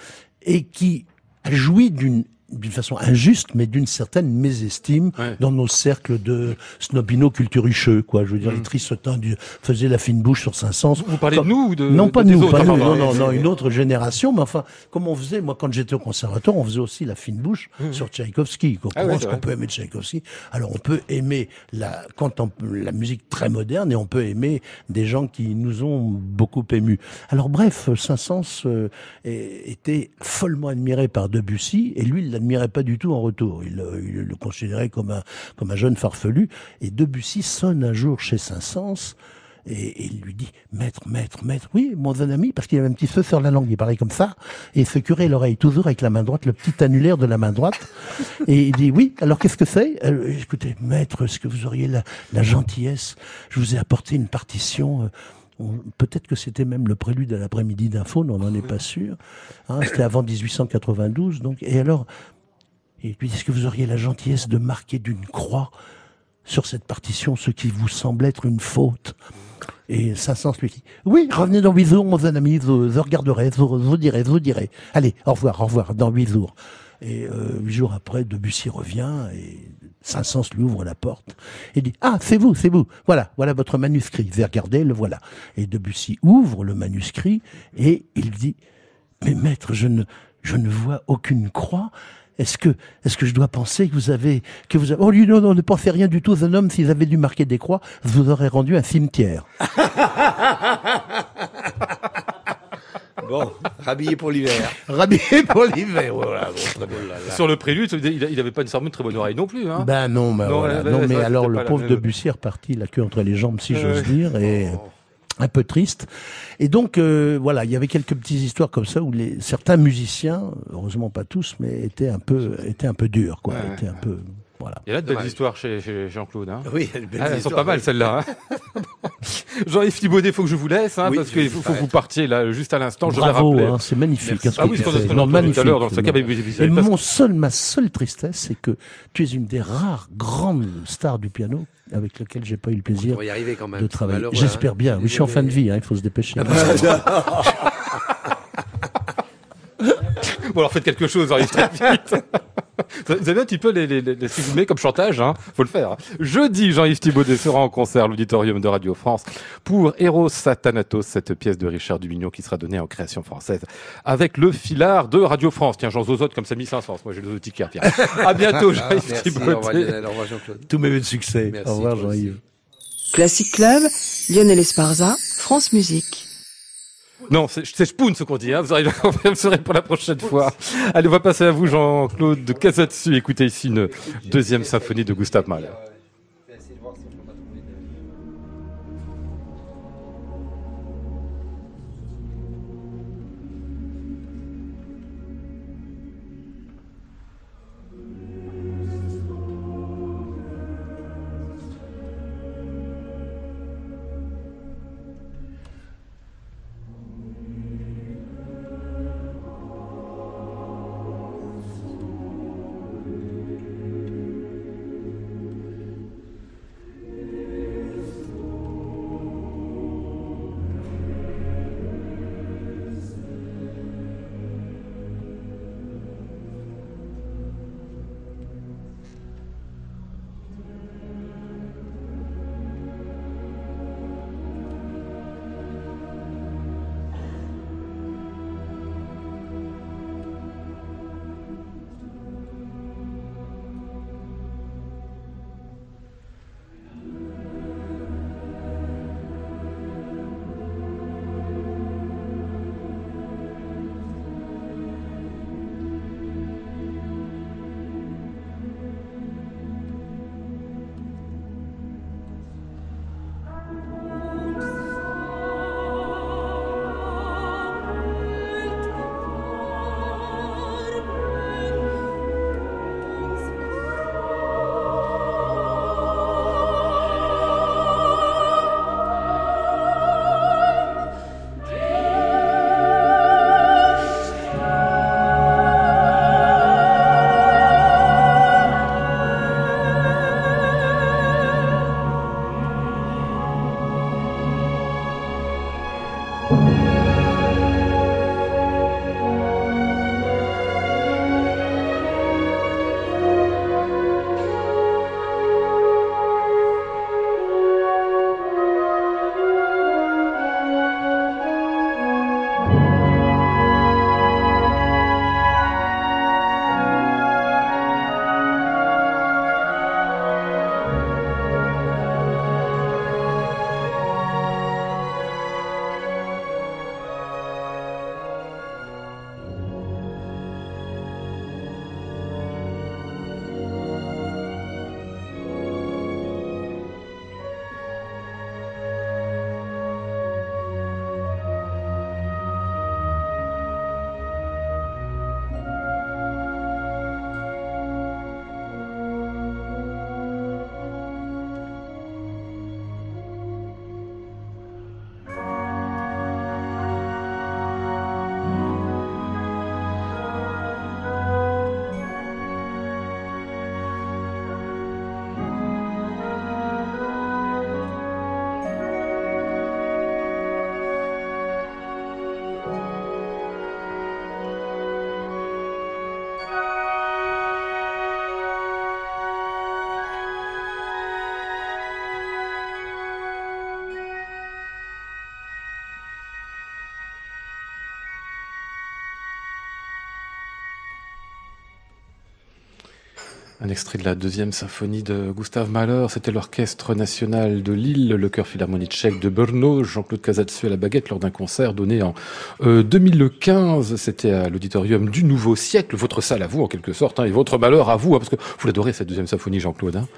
et qui a joui d'une d'une façon injuste, mais d'une certaine mésestime Ouais. dans nos cercles de snobino culturucheux, quoi. Je veux dire, les tristotins du, faisaient la fine bouche sur Saint-Saëns. Vous parlez Comme- de nous ou de non, pas de- nous, pas nous, non, non, non, une autre génération, mais enfin, comme on faisait, moi, quand j'étais au conservatoire, on faisait aussi la fine bouche sur Tchaïkovski. Qu'on Ah pense c'est qu'on peut aimer Tchaïkovski? Alors, on peut aimer la, quand on- la musique très moderne et on peut aimer des gens qui nous ont beaucoup émus. Alors, bref, Saint-Saëns euh, était follement admiré par Debussy et lui, il l'admirait pas du tout en retour. Il, euh, il le considérait comme un, comme un jeune farfelu. Et Debussy sonne un jour chez Saint-Saëns et, il lui dit, maître, maître, maître, oui, mon ami, parce qu'il avait un petit feu sur la langue, il parlait comme ça, et il se curait l'oreille toujours avec la main droite, le petit annulaire de la main droite, et il dit, oui, alors qu'est-ce que c'est? Euh, Écoutez, maître, est-ce que vous auriez la, gentillesse? Je vous ai apporté une partition... euh, Peut-être que c'était même le prélude à l'après-midi d'info, on n'en est pas sûr. Hein, c'était avant 1892, donc. Et alors, il lui dit, est-ce que vous auriez la gentillesse de marquer d'une croix sur cette partition ce qui vous semble être une faute? Et Saint-Saëns lui dit, oui, revenez dans huit jours, mon ami, je, je vous je vous dirai. Allez, au revoir, au revoir, dans huit jours. Et euh, huit jours après, Debussy revient et Saint-Saëns lui ouvre la porte et dit, ah, c'est vous, c'est vous. Voilà, voilà votre manuscrit. Vous regardez, le voilà. Et Debussy ouvre le manuscrit et il dit, mais maître, je ne, je ne vois aucune croix. Est-ce que, est-ce que je dois penser que vous avez, que vous avez, oh lui, non, non, ne pensez rien du tout. Un homme, s'ils avaient dû marquer des croix, vous aurait rendu un cimetière. (laughs) Bon, (laughs) rhabillé pour l'hiver. Rhabillé pour l'hiver, voilà. bon, très bien. Sur le prélude, il il avait pas nécessairement une très bonne oreille non plus. Hein. Ben non, ben Non, voilà. ouais, non ouais, mais ça, alors le pauvre. Debussy est reparti la queue entre les jambes, si j'ose dire, et un peu triste. Et donc euh, voilà, il y avait quelques petites histoires comme ça où les certains musiciens, heureusement pas tous, mais étaient un peu étaient un peu durs, quoi, Ouais. étaient un peu voilà. Il y a là de belles histoires chez, chez Jean-Claude. Hein. Oui, Ah, elles sont pas mal oui. celles-là. hein. (laughs) Jean-Yves Thibaudet, faut que je vous laisse, hein, Oui, parce je qu'il faut, faut que vous partiez là, juste à l'instant. Je hein, c'est magnifique. hein, ce Ah que oui, tu ce Non, tout magnifique. à l'heure dans le sac à bébé. Et mon seul, ma seule tristesse, c'est que tu es une des rares grandes stars du piano avec lequel j'ai pas eu le plaisir y arriver quand même. de c'est travailler. J'espère hein. bien. Oui, je suis en fin de vie, hein, il faut se dépêcher. (laughs) Bon, alors faites quelque chose, j'arrive très vite. (laughs) Vous avez un petit peu les, les, les, les filmer comme chantage, hein. Faut le faire. Jeudi, Jean-Yves Thibaudet sera en concert à l'auditorium de Radio France pour Eros Satanatos, cette pièce de Richard Dumignon qui sera donnée en création française avec le filard de Radio France. Tiens, Jean Zozote comme ça 1500. Moi, j'ai le ticket. Tiens. (laughs) À bientôt, Ah, Jean-Yves merci, au revoir Thibaudet. Lionel, au revoir Jean-Claude. Tous mes vœux de succès. Merci, Au revoir. Jean-Yves. Classic Club, Lionel Esparza, France Musique. Non, c'est Spoon ce qu'on dit. Hein. Vous confirmer pour la prochaine fois. Allez, on va passer à vous, Jean-Claude de Casatsu. Écoutez ici une deuxième symphonie de Gustave Mahler. Un extrait de la deuxième symphonie de Gustave Mahler, c'était l'Orchestre national de Lille, le chœur philharmonique tchèque de Brno, Jean-Claude Casatsu à la baguette lors d'un concert donné en euh, 2015. C'était à l'auditorium du Nouveau Siècle, votre salle à vous en quelque sorte, hein, et votre malheur à vous, hein, parce que vous l'adorez cette deuxième symphonie, Jean-Claude. Hein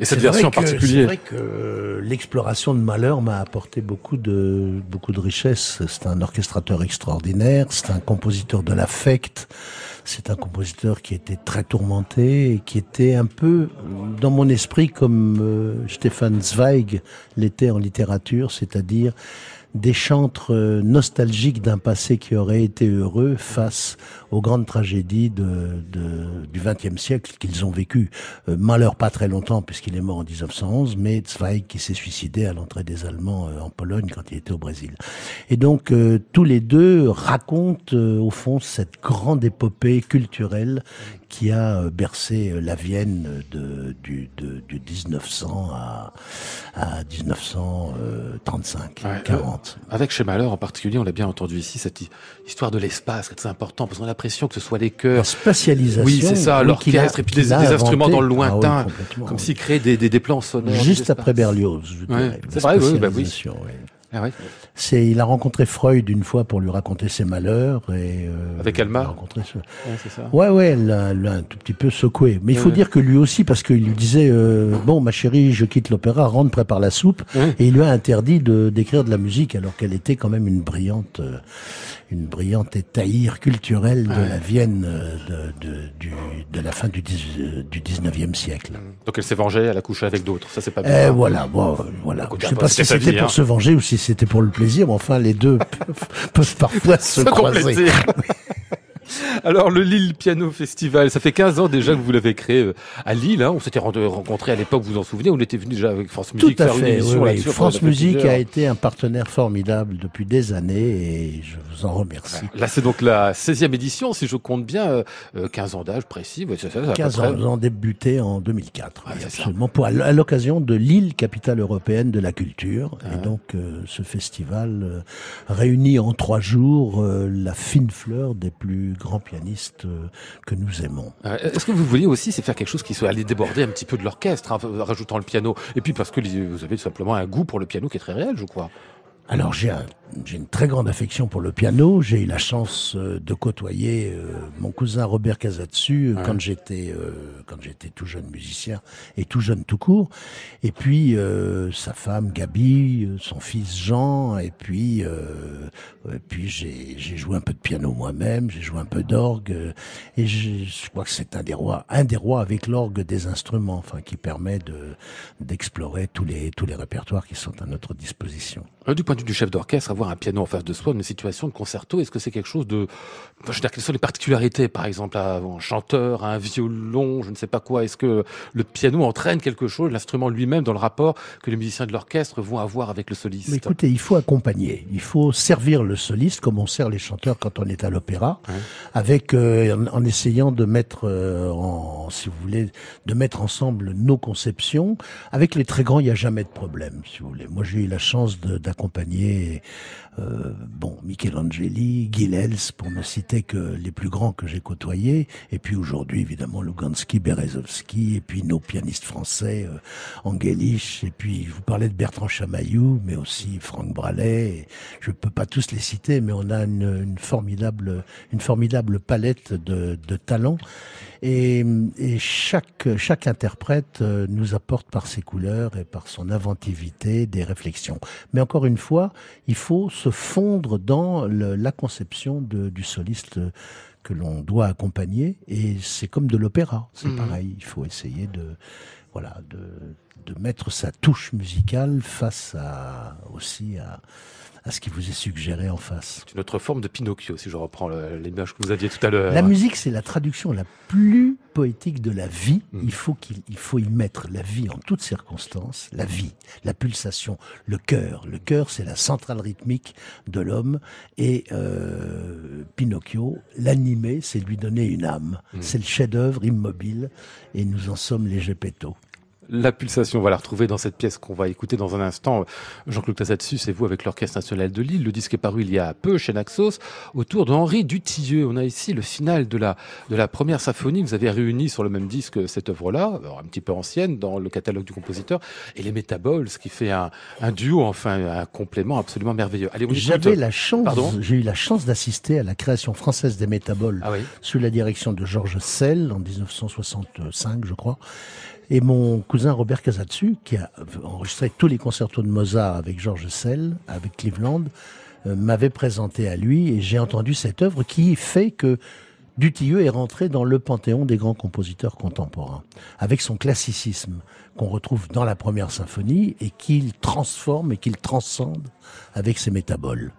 Et cette version en que- C'est particulier. vrai que euh, l'exploration de Malheur m'a apporté beaucoup de beaucoup de richesse. C'est un orchestrateur extraordinaire, c'est un compositeur de l'affect, c'est un compositeur qui était très tourmenté et qui était un peu dans mon esprit comme euh, Stefan Zweig l'était en littérature, c'est-à-dire des chantres euh, nostalgiques d'un passé qui aurait été heureux face aux grandes tragédies de, de- du XXe siècle qu'ils ont vécues. Euh, Malheur pas très longtemps puisqu'il est mort en 1911, mais Zweig qui s'est suicidé à l'entrée des Allemands euh, en Pologne quand il était au Brésil. Et donc tous les deux racontent au fond cette grande épopée culturelle qui a euh, bercé euh, la Vienne de, du, de, du 1900 à, à 1935, Ouais, 40. Avec chez Malheur en particulier, on l'a bien entendu ici, cette hi- histoire de l'espace, c'est très important, parce qu'on a l'impression que ce soit les La chœurs, spatialisation. oui, c'est ça, oui, l'orchestre, et puis des, instruments dans le Ah oui, lointain, complètement, comme oui. s'ils créaient des, des, des plans sonores. Juste après. Berlioz, je Ouais, c'est La vrai, oui, bah oui. Ah ouais. C'est, il a rencontré Freud une fois pour lui raconter ses malheurs et euh, Avec il a Alma rencontré ce- Ouais, c'est ça. Ouais, ouais, elle l'a elle l'a un tout petit peu secoué. Mais il faut Ouais. dire que lui aussi, parce qu'il lui disait, euh, bon, ma chérie, je quitte l'opéra, rentre, prépare la soupe. Ouais. Et il lui a interdit de d'écrire de la musique, alors qu'elle était quand même une brillante, euh, une brillante étaïre culturelle de la Vienne euh, de, de, du, de la fin du, dix- euh, du 19e siècle. Donc elle s'est vengée, elle a couché avec d'autres, ça c'est pas Eh bien. voilà, bon, euh, voilà. Je sais après, pas si c'était pour hein. se venger ou si c'était pour le plaisir, mais enfin les deux (laughs) peuvent, peuvent parfois (laughs) se Se croiser. (laughs) Alors le Lille Piano Festival, ça fait 15 ans déjà que vous l'avez créé euh, à Lille. Hein. On s'était rencontrés à l'époque, vous vous en souvenez, on était venu déjà avec France Musique Tout à faire une fait. émission oui, oui. là-dessus. enfin, on France Musique a été un partenaire formidable depuis des années et je vous en remercie. Là, c'est donc la 16e édition, si je compte bien, euh, euh, 15 ans d'âge précis. ouais, ça, c'est à peu 15 près. ans, nous avons débuté en 2004, Ouais, oui, absolument, pour, à l'occasion de l'île capitale européenne de la culture. Et donc, euh, ce festival euh, réunit en trois jours euh, la fine fleur des plus grands pianistes euh, que nous aimons. Euh, Est-ce que vous vouliez aussi, c'est faire quelque chose qui soit allé déborder un petit peu de l'orchestre, hein, rajoutant le piano? Et puis parce que vous avez tout simplement un goût pour le piano qui est très réel, je crois. Alors j'ai un- une très grande affection pour le piano. J'ai eu la chance euh, de côtoyer euh, mon cousin Robert Casatsu euh, Ouais. quand j'étais euh, quand j'étais tout jeune musicien et tout jeune tout court. Et puis euh, sa femme Gabi, euh, son fils Jean, et puis euh, et puis j'ai joué un peu de piano moi-même. J'ai joué un peu d'orgue et je, je crois que c'est un des rois un des rois avec l'orgue des instruments, enfin qui permet de d'explorer tous les tous les répertoires qui sont à notre disposition. Euh, Du point de vue du chef d'orchestre, avoir un piano en face de soi, une situation de concerto, est-ce que c'est quelque chose de... Je veux dire, quelles sont les particularités, par exemple, à un chanteur, à un violon, je ne sais pas quoi Est-ce que le piano entraîne quelque chose, l'instrument lui-même, dans le rapport que les musiciens de l'orchestre vont avoir avec le soliste Mais écoutez, il faut accompagner, il faut servir le soliste comme on sert les chanteurs quand on est à l'opéra, Ouais. avec euh, en, en essayant de mettre euh, en, si vous voulez, de mettre ensemble nos conceptions. Avec les très grands, il n'y a jamais de problème, si vous voulez. Moi, j'ai eu la chance de- d'accompagner, euh, bon, Michelangeli, Gilels, pour ne citer que les plus grands que j'ai côtoyés, et puis aujourd'hui, évidemment, Lugansky, Berezovsky, et puis nos pianistes français, euh, Angelich, et puis je vous parlais de Bertrand Chamaillou, mais aussi Franck Bralet. et je peux pas tous les citer, mais on a une, une formidable, une formidable palette de, de talents. Et, et chaque, chaque interprète euh, nous apporte par ses couleurs et par son inventivité des réflexions. Mais encore une fois, il faut se fondre dans le- la conception de- du soliste que l'on doit accompagner. Et c'est comme de l'opéra, c'est Mhm. pareil. Il faut essayer de, voilà, de, de mettre sa touche musicale face à, aussi à, à ce qui vous est suggéré en face. C'est une autre forme de Pinocchio, si je reprends l'image que vous aviez tout à l'heure. La musique, c'est la traduction la plus poétique de la vie. Mm. Il faut qu'il il faut y mettre la vie en toutes circonstances, la vie, la pulsation, le cœur. Le cœur, c'est la centrale rythmique de l'homme. Et euh, Pinocchio, l'animer, c'est lui donner une âme. Mm. C'est le chef-d'œuvre immobile. Et nous en sommes les Gepetto. La pulsation, on va la retrouver dans cette pièce qu'on va écouter dans un instant. Jean-Claude Casatsu, c'est vous avec l'Orchestre National de Lille. Le disque est paru il y a peu chez Naxos, autour de Henri Dutilleux. On a ici le final de la, de la première symphonie. Vous avez réuni sur le même disque cette œuvre-là, un petit peu ancienne, dans le catalogue du compositeur, et les Métabols, ce qui fait un, un duo, enfin un complément absolument merveilleux. Allez, on. J'avais la chance, Pardon j'ai eu la chance d'assister à la création française des Métaboles Ah oui. sous la direction de Georges Sell en 1965, je crois. Et mon cousin Robert Casatsu, qui a enregistré tous les concertos de Mozart avec Georges Sell, avec Cleveland, euh, m'avait présenté à lui et j'ai entendu cette œuvre qui fait que Dutilleux est rentré dans le panthéon des grands compositeurs contemporains, avec son classicisme qu'on retrouve dans la première symphonie et qu'il transforme et qu'il transcende avec ses métaboles.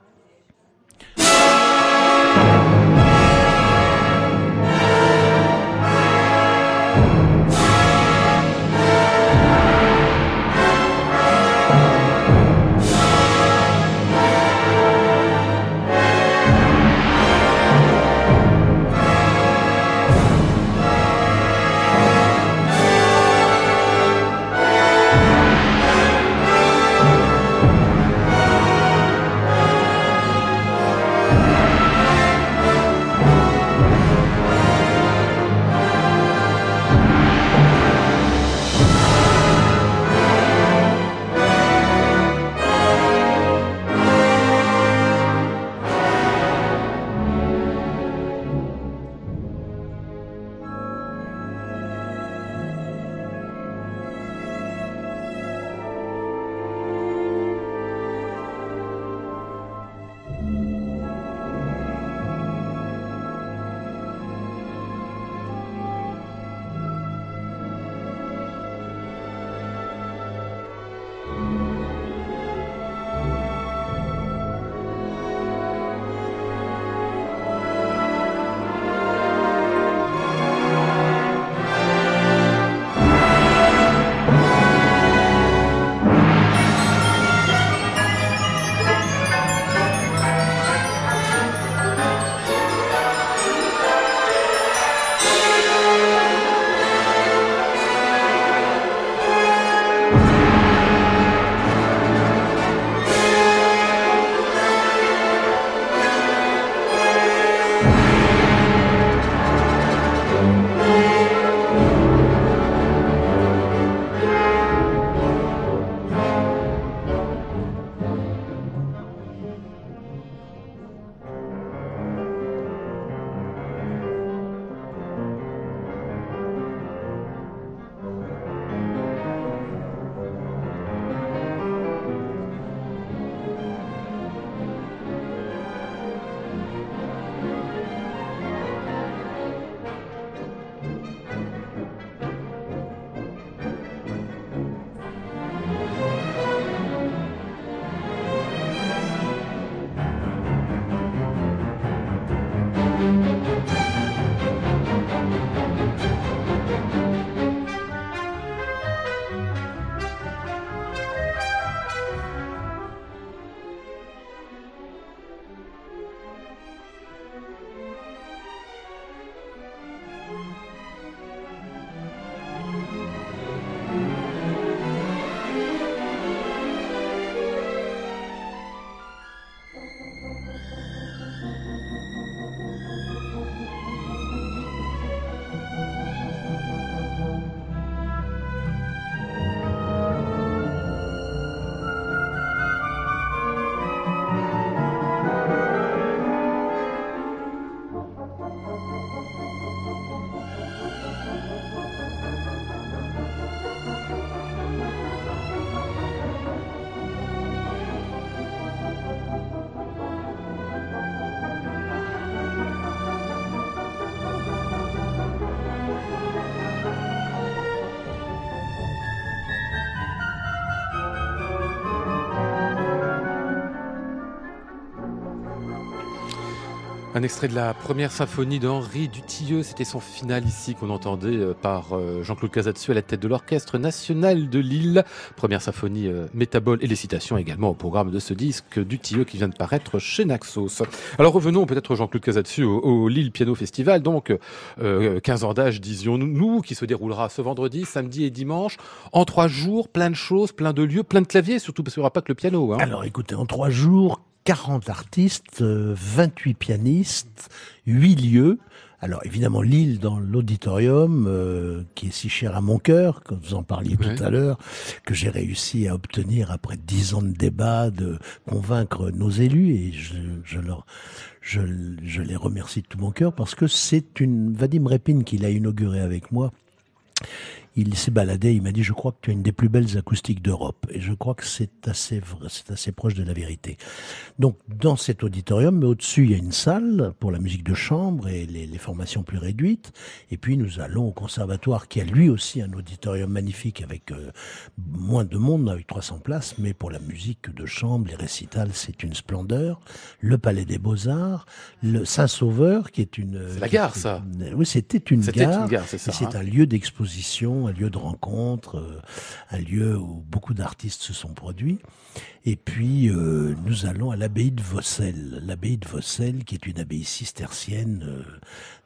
Un extrait de la première symphonie d'Henri Dutilleux, c'était son final ici qu'on entendait euh, par euh, Jean-Claude Casatsu à la tête de l'Orchestre National de Lille. Première symphonie euh, métabole et les citations également au programme de ce disque Dutilleux qui vient de paraître chez Naxos. Alors revenons peut-être Jean-Claude Casatsu au, Lille Piano Festival, donc euh, 15 ans d'âge disions-nous, qui se déroulera ce vendredi, samedi et dimanche, en trois jours, plein de choses, plein de lieux, plein de claviers, surtout parce qu'il n'y aura pas que le piano. Hein. Alors écoutez, en trois jours, 40 artistes, euh, 28 pianistes, 8 lieux. Alors évidemment Lille dans l'auditorium, euh, qui est si cher à mon cœur, comme vous en parliez Ouais. tout à l'heure, que j'ai réussi à obtenir après 10 ans de débat, de convaincre nos élus, et je, je leur, je, je les remercie de tout mon cœur parce que c'est une Vadim Repin qui l'a inauguré avec moi il s'est baladé, il m'a dit, je crois que tu as une des plus belles acoustiques d'Europe. Et je crois que c'est assez, vrai, c'est assez proche de la vérité. Donc, dans cet auditorium, mais au-dessus, il y a une salle pour la musique de chambre et les, les formations plus réduites. Et puis, nous allons au conservatoire, qui a lui aussi un auditorium magnifique avec euh, moins de monde, avec 300 places, mais pour la musique de chambre, les récitals, c'est une splendeur. Le Palais des Beaux-Arts, le Saint-Sauveur, qui est une... C'est la gare, ça. Oui, c'était une C'était gare. une gare, c'est ça. Et c'est hein. un lieu d'exposition, un lieu de rencontre, euh, un lieu où beaucoup d'artistes se sont produits. Et puis, euh, nous allons à l'abbaye de Vaucelles. L'abbaye de Vaucelles, qui est une abbaye cistercienne euh,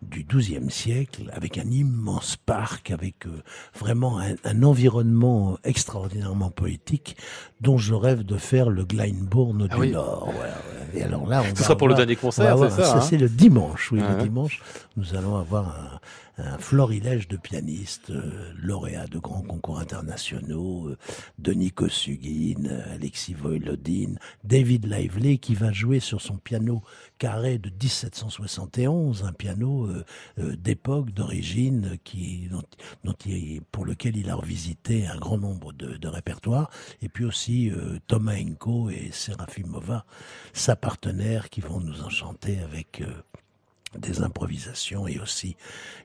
du XIIe siècle, avec un immense parc, avec euh, vraiment un, un environnement extraordinairement poétique, dont je rêve de faire le Glyndebourne Ah du oui. Nord. Ouais, ouais. Et alors là, on Ce va sera pour le dernier concert, c'est ça, hein C'est le dimanche, oui, le dimanche. Nous allons avoir un, un florilège de pianistes euh, lauréats de grands concours internationaux, euh, Denis Kosugin, Alexis Volodine, David Lively qui va jouer sur son piano carré de 1771, un piano euh, d'époque, d'origine, pour lequel il a revisité un grand nombre de, de répertoires, et puis aussi Thomas Enko et Serafimova, sa partenaire, qui vont nous enchanter avec des improvisations et aussi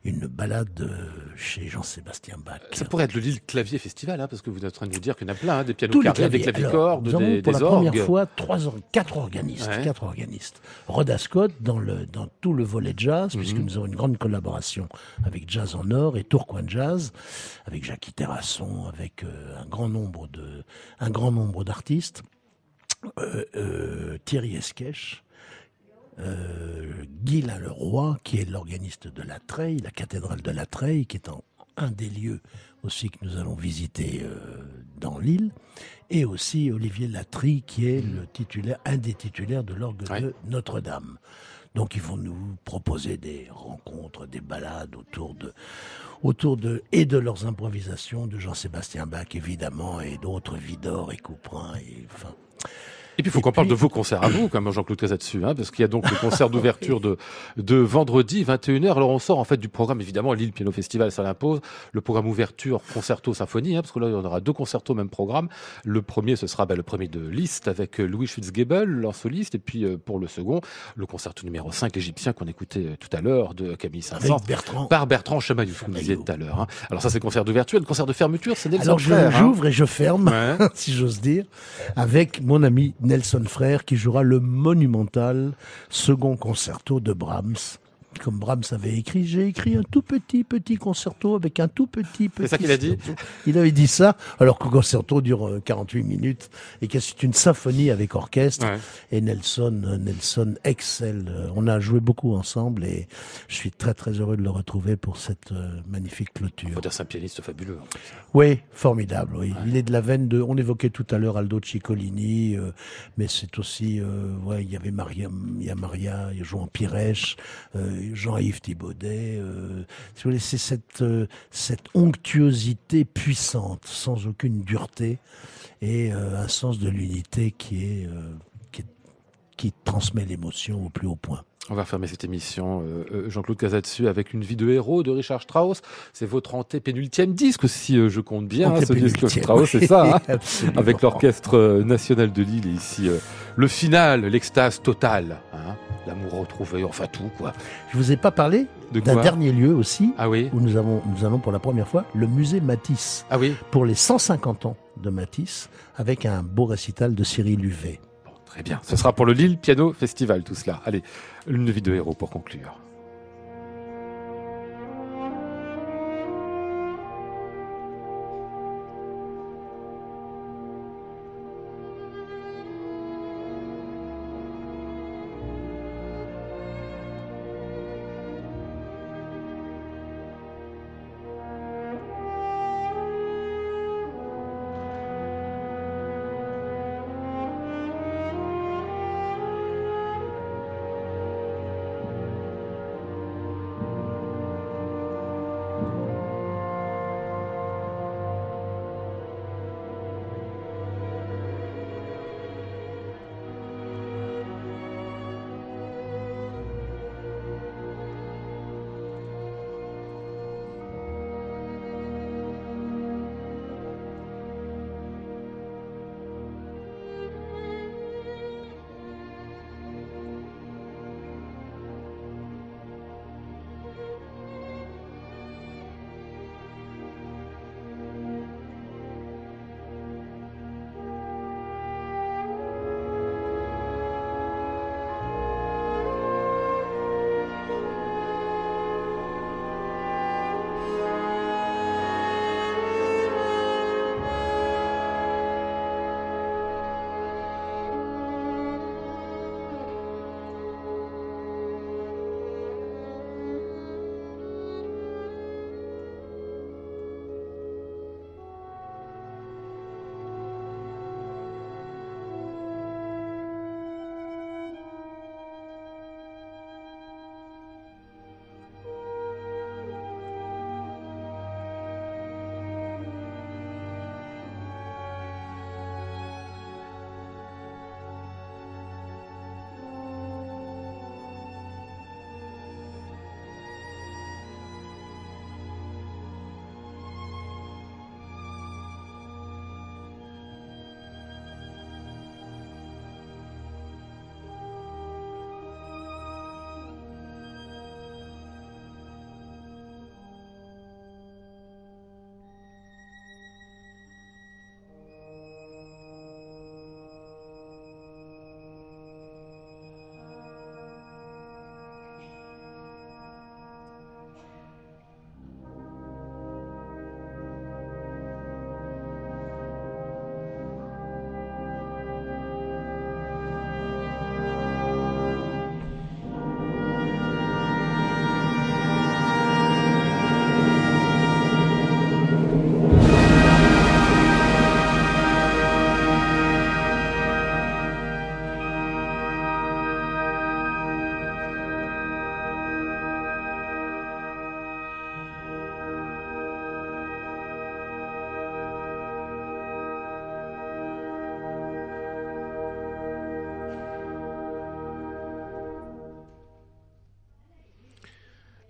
une balade euh, chez Jean-Sébastien Bach. Ça pourrait être le Lille Clavier Festival, hein, parce que vous êtes en train de nous dire qu'il y en a plein, hein, des pianos carrés, des clavicordes, avons des, pour des la orgues. première fois trois, or- quatre organistes, Ouais. quatre organistes. Rhoda Scott dans le dans tout le volet jazz, puisque Mhm. nous avons une grande collaboration avec Jazz en Or et Tourcoing Jazz, avec Jackie Terrasson, avec euh, un grand nombre de un grand nombre d'artistes. Euh, euh, Thierry Esquèche, euh, Guy Leroy, qui est l'organiste de la Treille, la cathédrale de la Treille, qui est en, un des lieux aussi que nous allons visiter euh, dans l'île, et aussi Olivier Latry, qui est le titulaire, un des titulaires de l'orgue de Notre-Dame. Donc ils vont nous proposer des rencontres, des balades autour de, autour de et de leurs improvisations de Jean-Sébastien Bach évidemment et d'autres Vidor et Couperin et enfin Et puis, il faut qu'on parle de vos concerts à vous, comme Jean-Claude Casatsu, hein, parce qu'il y a donc le concert (laughs) d'ouverture de, de vendredi, 21h. Alors, on sort en fait du programme, évidemment, Lille Piano Festival, ça l'impose. Le programme ouverture, concerto, symphonie, hein, parce que là, on aura deux concertos, même programme. Le premier, ce sera bah, le premier de Liszt avec euh, Louis Schwitzgebel, leur soliste. Et puis, euh, pour le second, le concerto numéro 5, l'Égyptien, qu'on écoutait euh, tout à l'heure, de Camille Saint-Saëns. Bertrand. Par Bertrand Chamaillou, que vous disiez tout à l'heure. hein. Alors ça, c'est le concert d'ouverture. Et le concert de fermeture, c'est Nelson Alors hein. j'ouvre et je ferme. Ouais. (laughs) si j'ose dire, avec mon ami Nelson Frère qui jouera le monumental second concerto de Brahms. Comme Brahms avait écrit, j'ai écrit un tout petit, petit concerto avec un tout petit, petit. ça qu'il a dit. Il avait dit ça, alors que le concerto dure euh, 48 minutes et que c'est une symphonie avec orchestre. Ouais. Et Nelson, euh, Nelson excelle. Euh, On a joué beaucoup ensemble et je suis très, très heureux de le retrouver pour cette euh, magnifique clôture. Faut dire, c'est un pianiste fabuleux. en plus. Oui, formidable. Oui, il est de la veine de. On évoquait tout à l'heure Aldo Ciccolini, euh, mais c'est aussi. Euh, ouais, il y avait Maria, il y a Maria, il joue en Pirèche, euh, Jean-Yves Thibaudet. Euh, c'est cette euh, cette onctuosité puissante, sans aucune dureté, et euh, un sens de l'unité qui est qui, est- qui transmet l'émotion au plus haut point. On va fermer cette émission, euh, Jean-Claude Casatsu, avec une vie de héros de Richard Strauss. C'est votre antépénultième disque, si euh, je compte bien, hein, ce disque Antépénultième, Strauss, c'est ça, hein (laughs) avec l'Orchestre National de Lille. Et ici, euh, le final, l'extase totale, hein, l'amour retrouvé, enfin tout, quoi. Je vous ai pas parlé De d'un dernier lieu aussi. Ah oui où nous avons, nous allons pour la première fois le musée Matisse Ah oui pour les 150 ans de Matisse avec un beau récital de Cyril Huvet. Bon, Très bien. Ce sera pour le Lille Piano Festival, tout cela. Allez, une vie de héros pour conclure.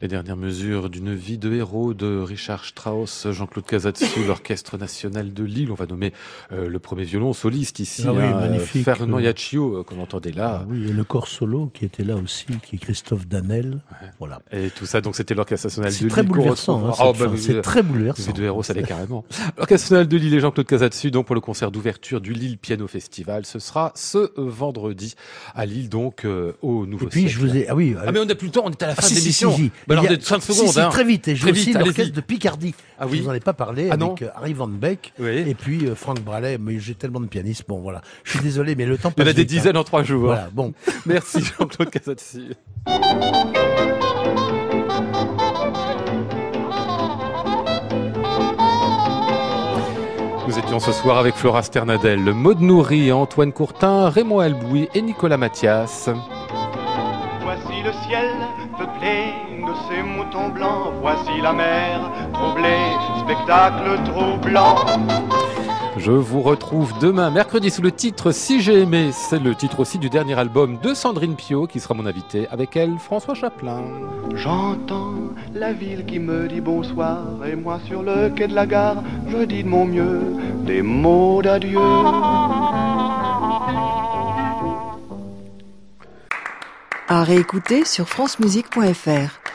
Les dernières mesures d'une vie de héros de Richard Strauss, Jean-Claude Casatsu, (coughs) l'Orchestre National de Lille. On va nommer euh, le premier violon soliste ici, Ah oui, hein, magnifique. Fernand Yaccio, euh, qu'on entendait là. Ah oui, et le corps solo qui était là aussi, qui est Christophe Danel. Ouais. Voilà. Et tout ça, donc c'était l'Orchestre National de C'est Lille. très qu'on bouleversant. hein, Ah, bah, oui, C'est oui, très bouleversant. Vie de héros, ça l'est carrément. L'Orchestre National de Lille et Jean-Claude Casatsu, donc pour le concert d'ouverture du Lille Piano Festival, ce sera ce vendredi à Lille, donc euh, au Nouveau Et puis je Siècle. vous ai, ah oui. Ah mais on n'a plus le temps, on est à la fin Ah, de si, si, l'émission. si, si. Bah alors Il y a- des 5 si, secondes. si, hein. très vite. Et j'ai Très aussi vite, allez-y. l'orchestre de Picardie. Ah Je oui. vous en ai pas parlé Ah non. avec euh, Harry Van Beck Oui. et puis euh, Franck Bralet. Mais j'ai tellement de pianistes. Bon, voilà. Je suis désolé, mais le temps (laughs) Il y en a des vite, hein. dizaines en trois jours. Voilà. Bon. (laughs) Merci Jean-Claude Casatsu. Nous étions ce soir avec Flora Sternadel, Maud Nourri, Antoine Courtin, Raymond Albouy et Nicolas Mathias. Voici le ciel peuplé ces moutons blancs. Voici la mer troublée, spectacle troublant. Je vous retrouve demain, mercredi, sous le titre Si j'ai aimé. C'est le titre aussi du dernier album de Sandrine Pio, qui sera mon invité. Avec elle, François Chaplin. J'entends la ville qui me dit bonsoir. Et moi sur le quai de la gare, je dis de mon mieux des mots d'adieu. À réécouter sur francemusique.fr.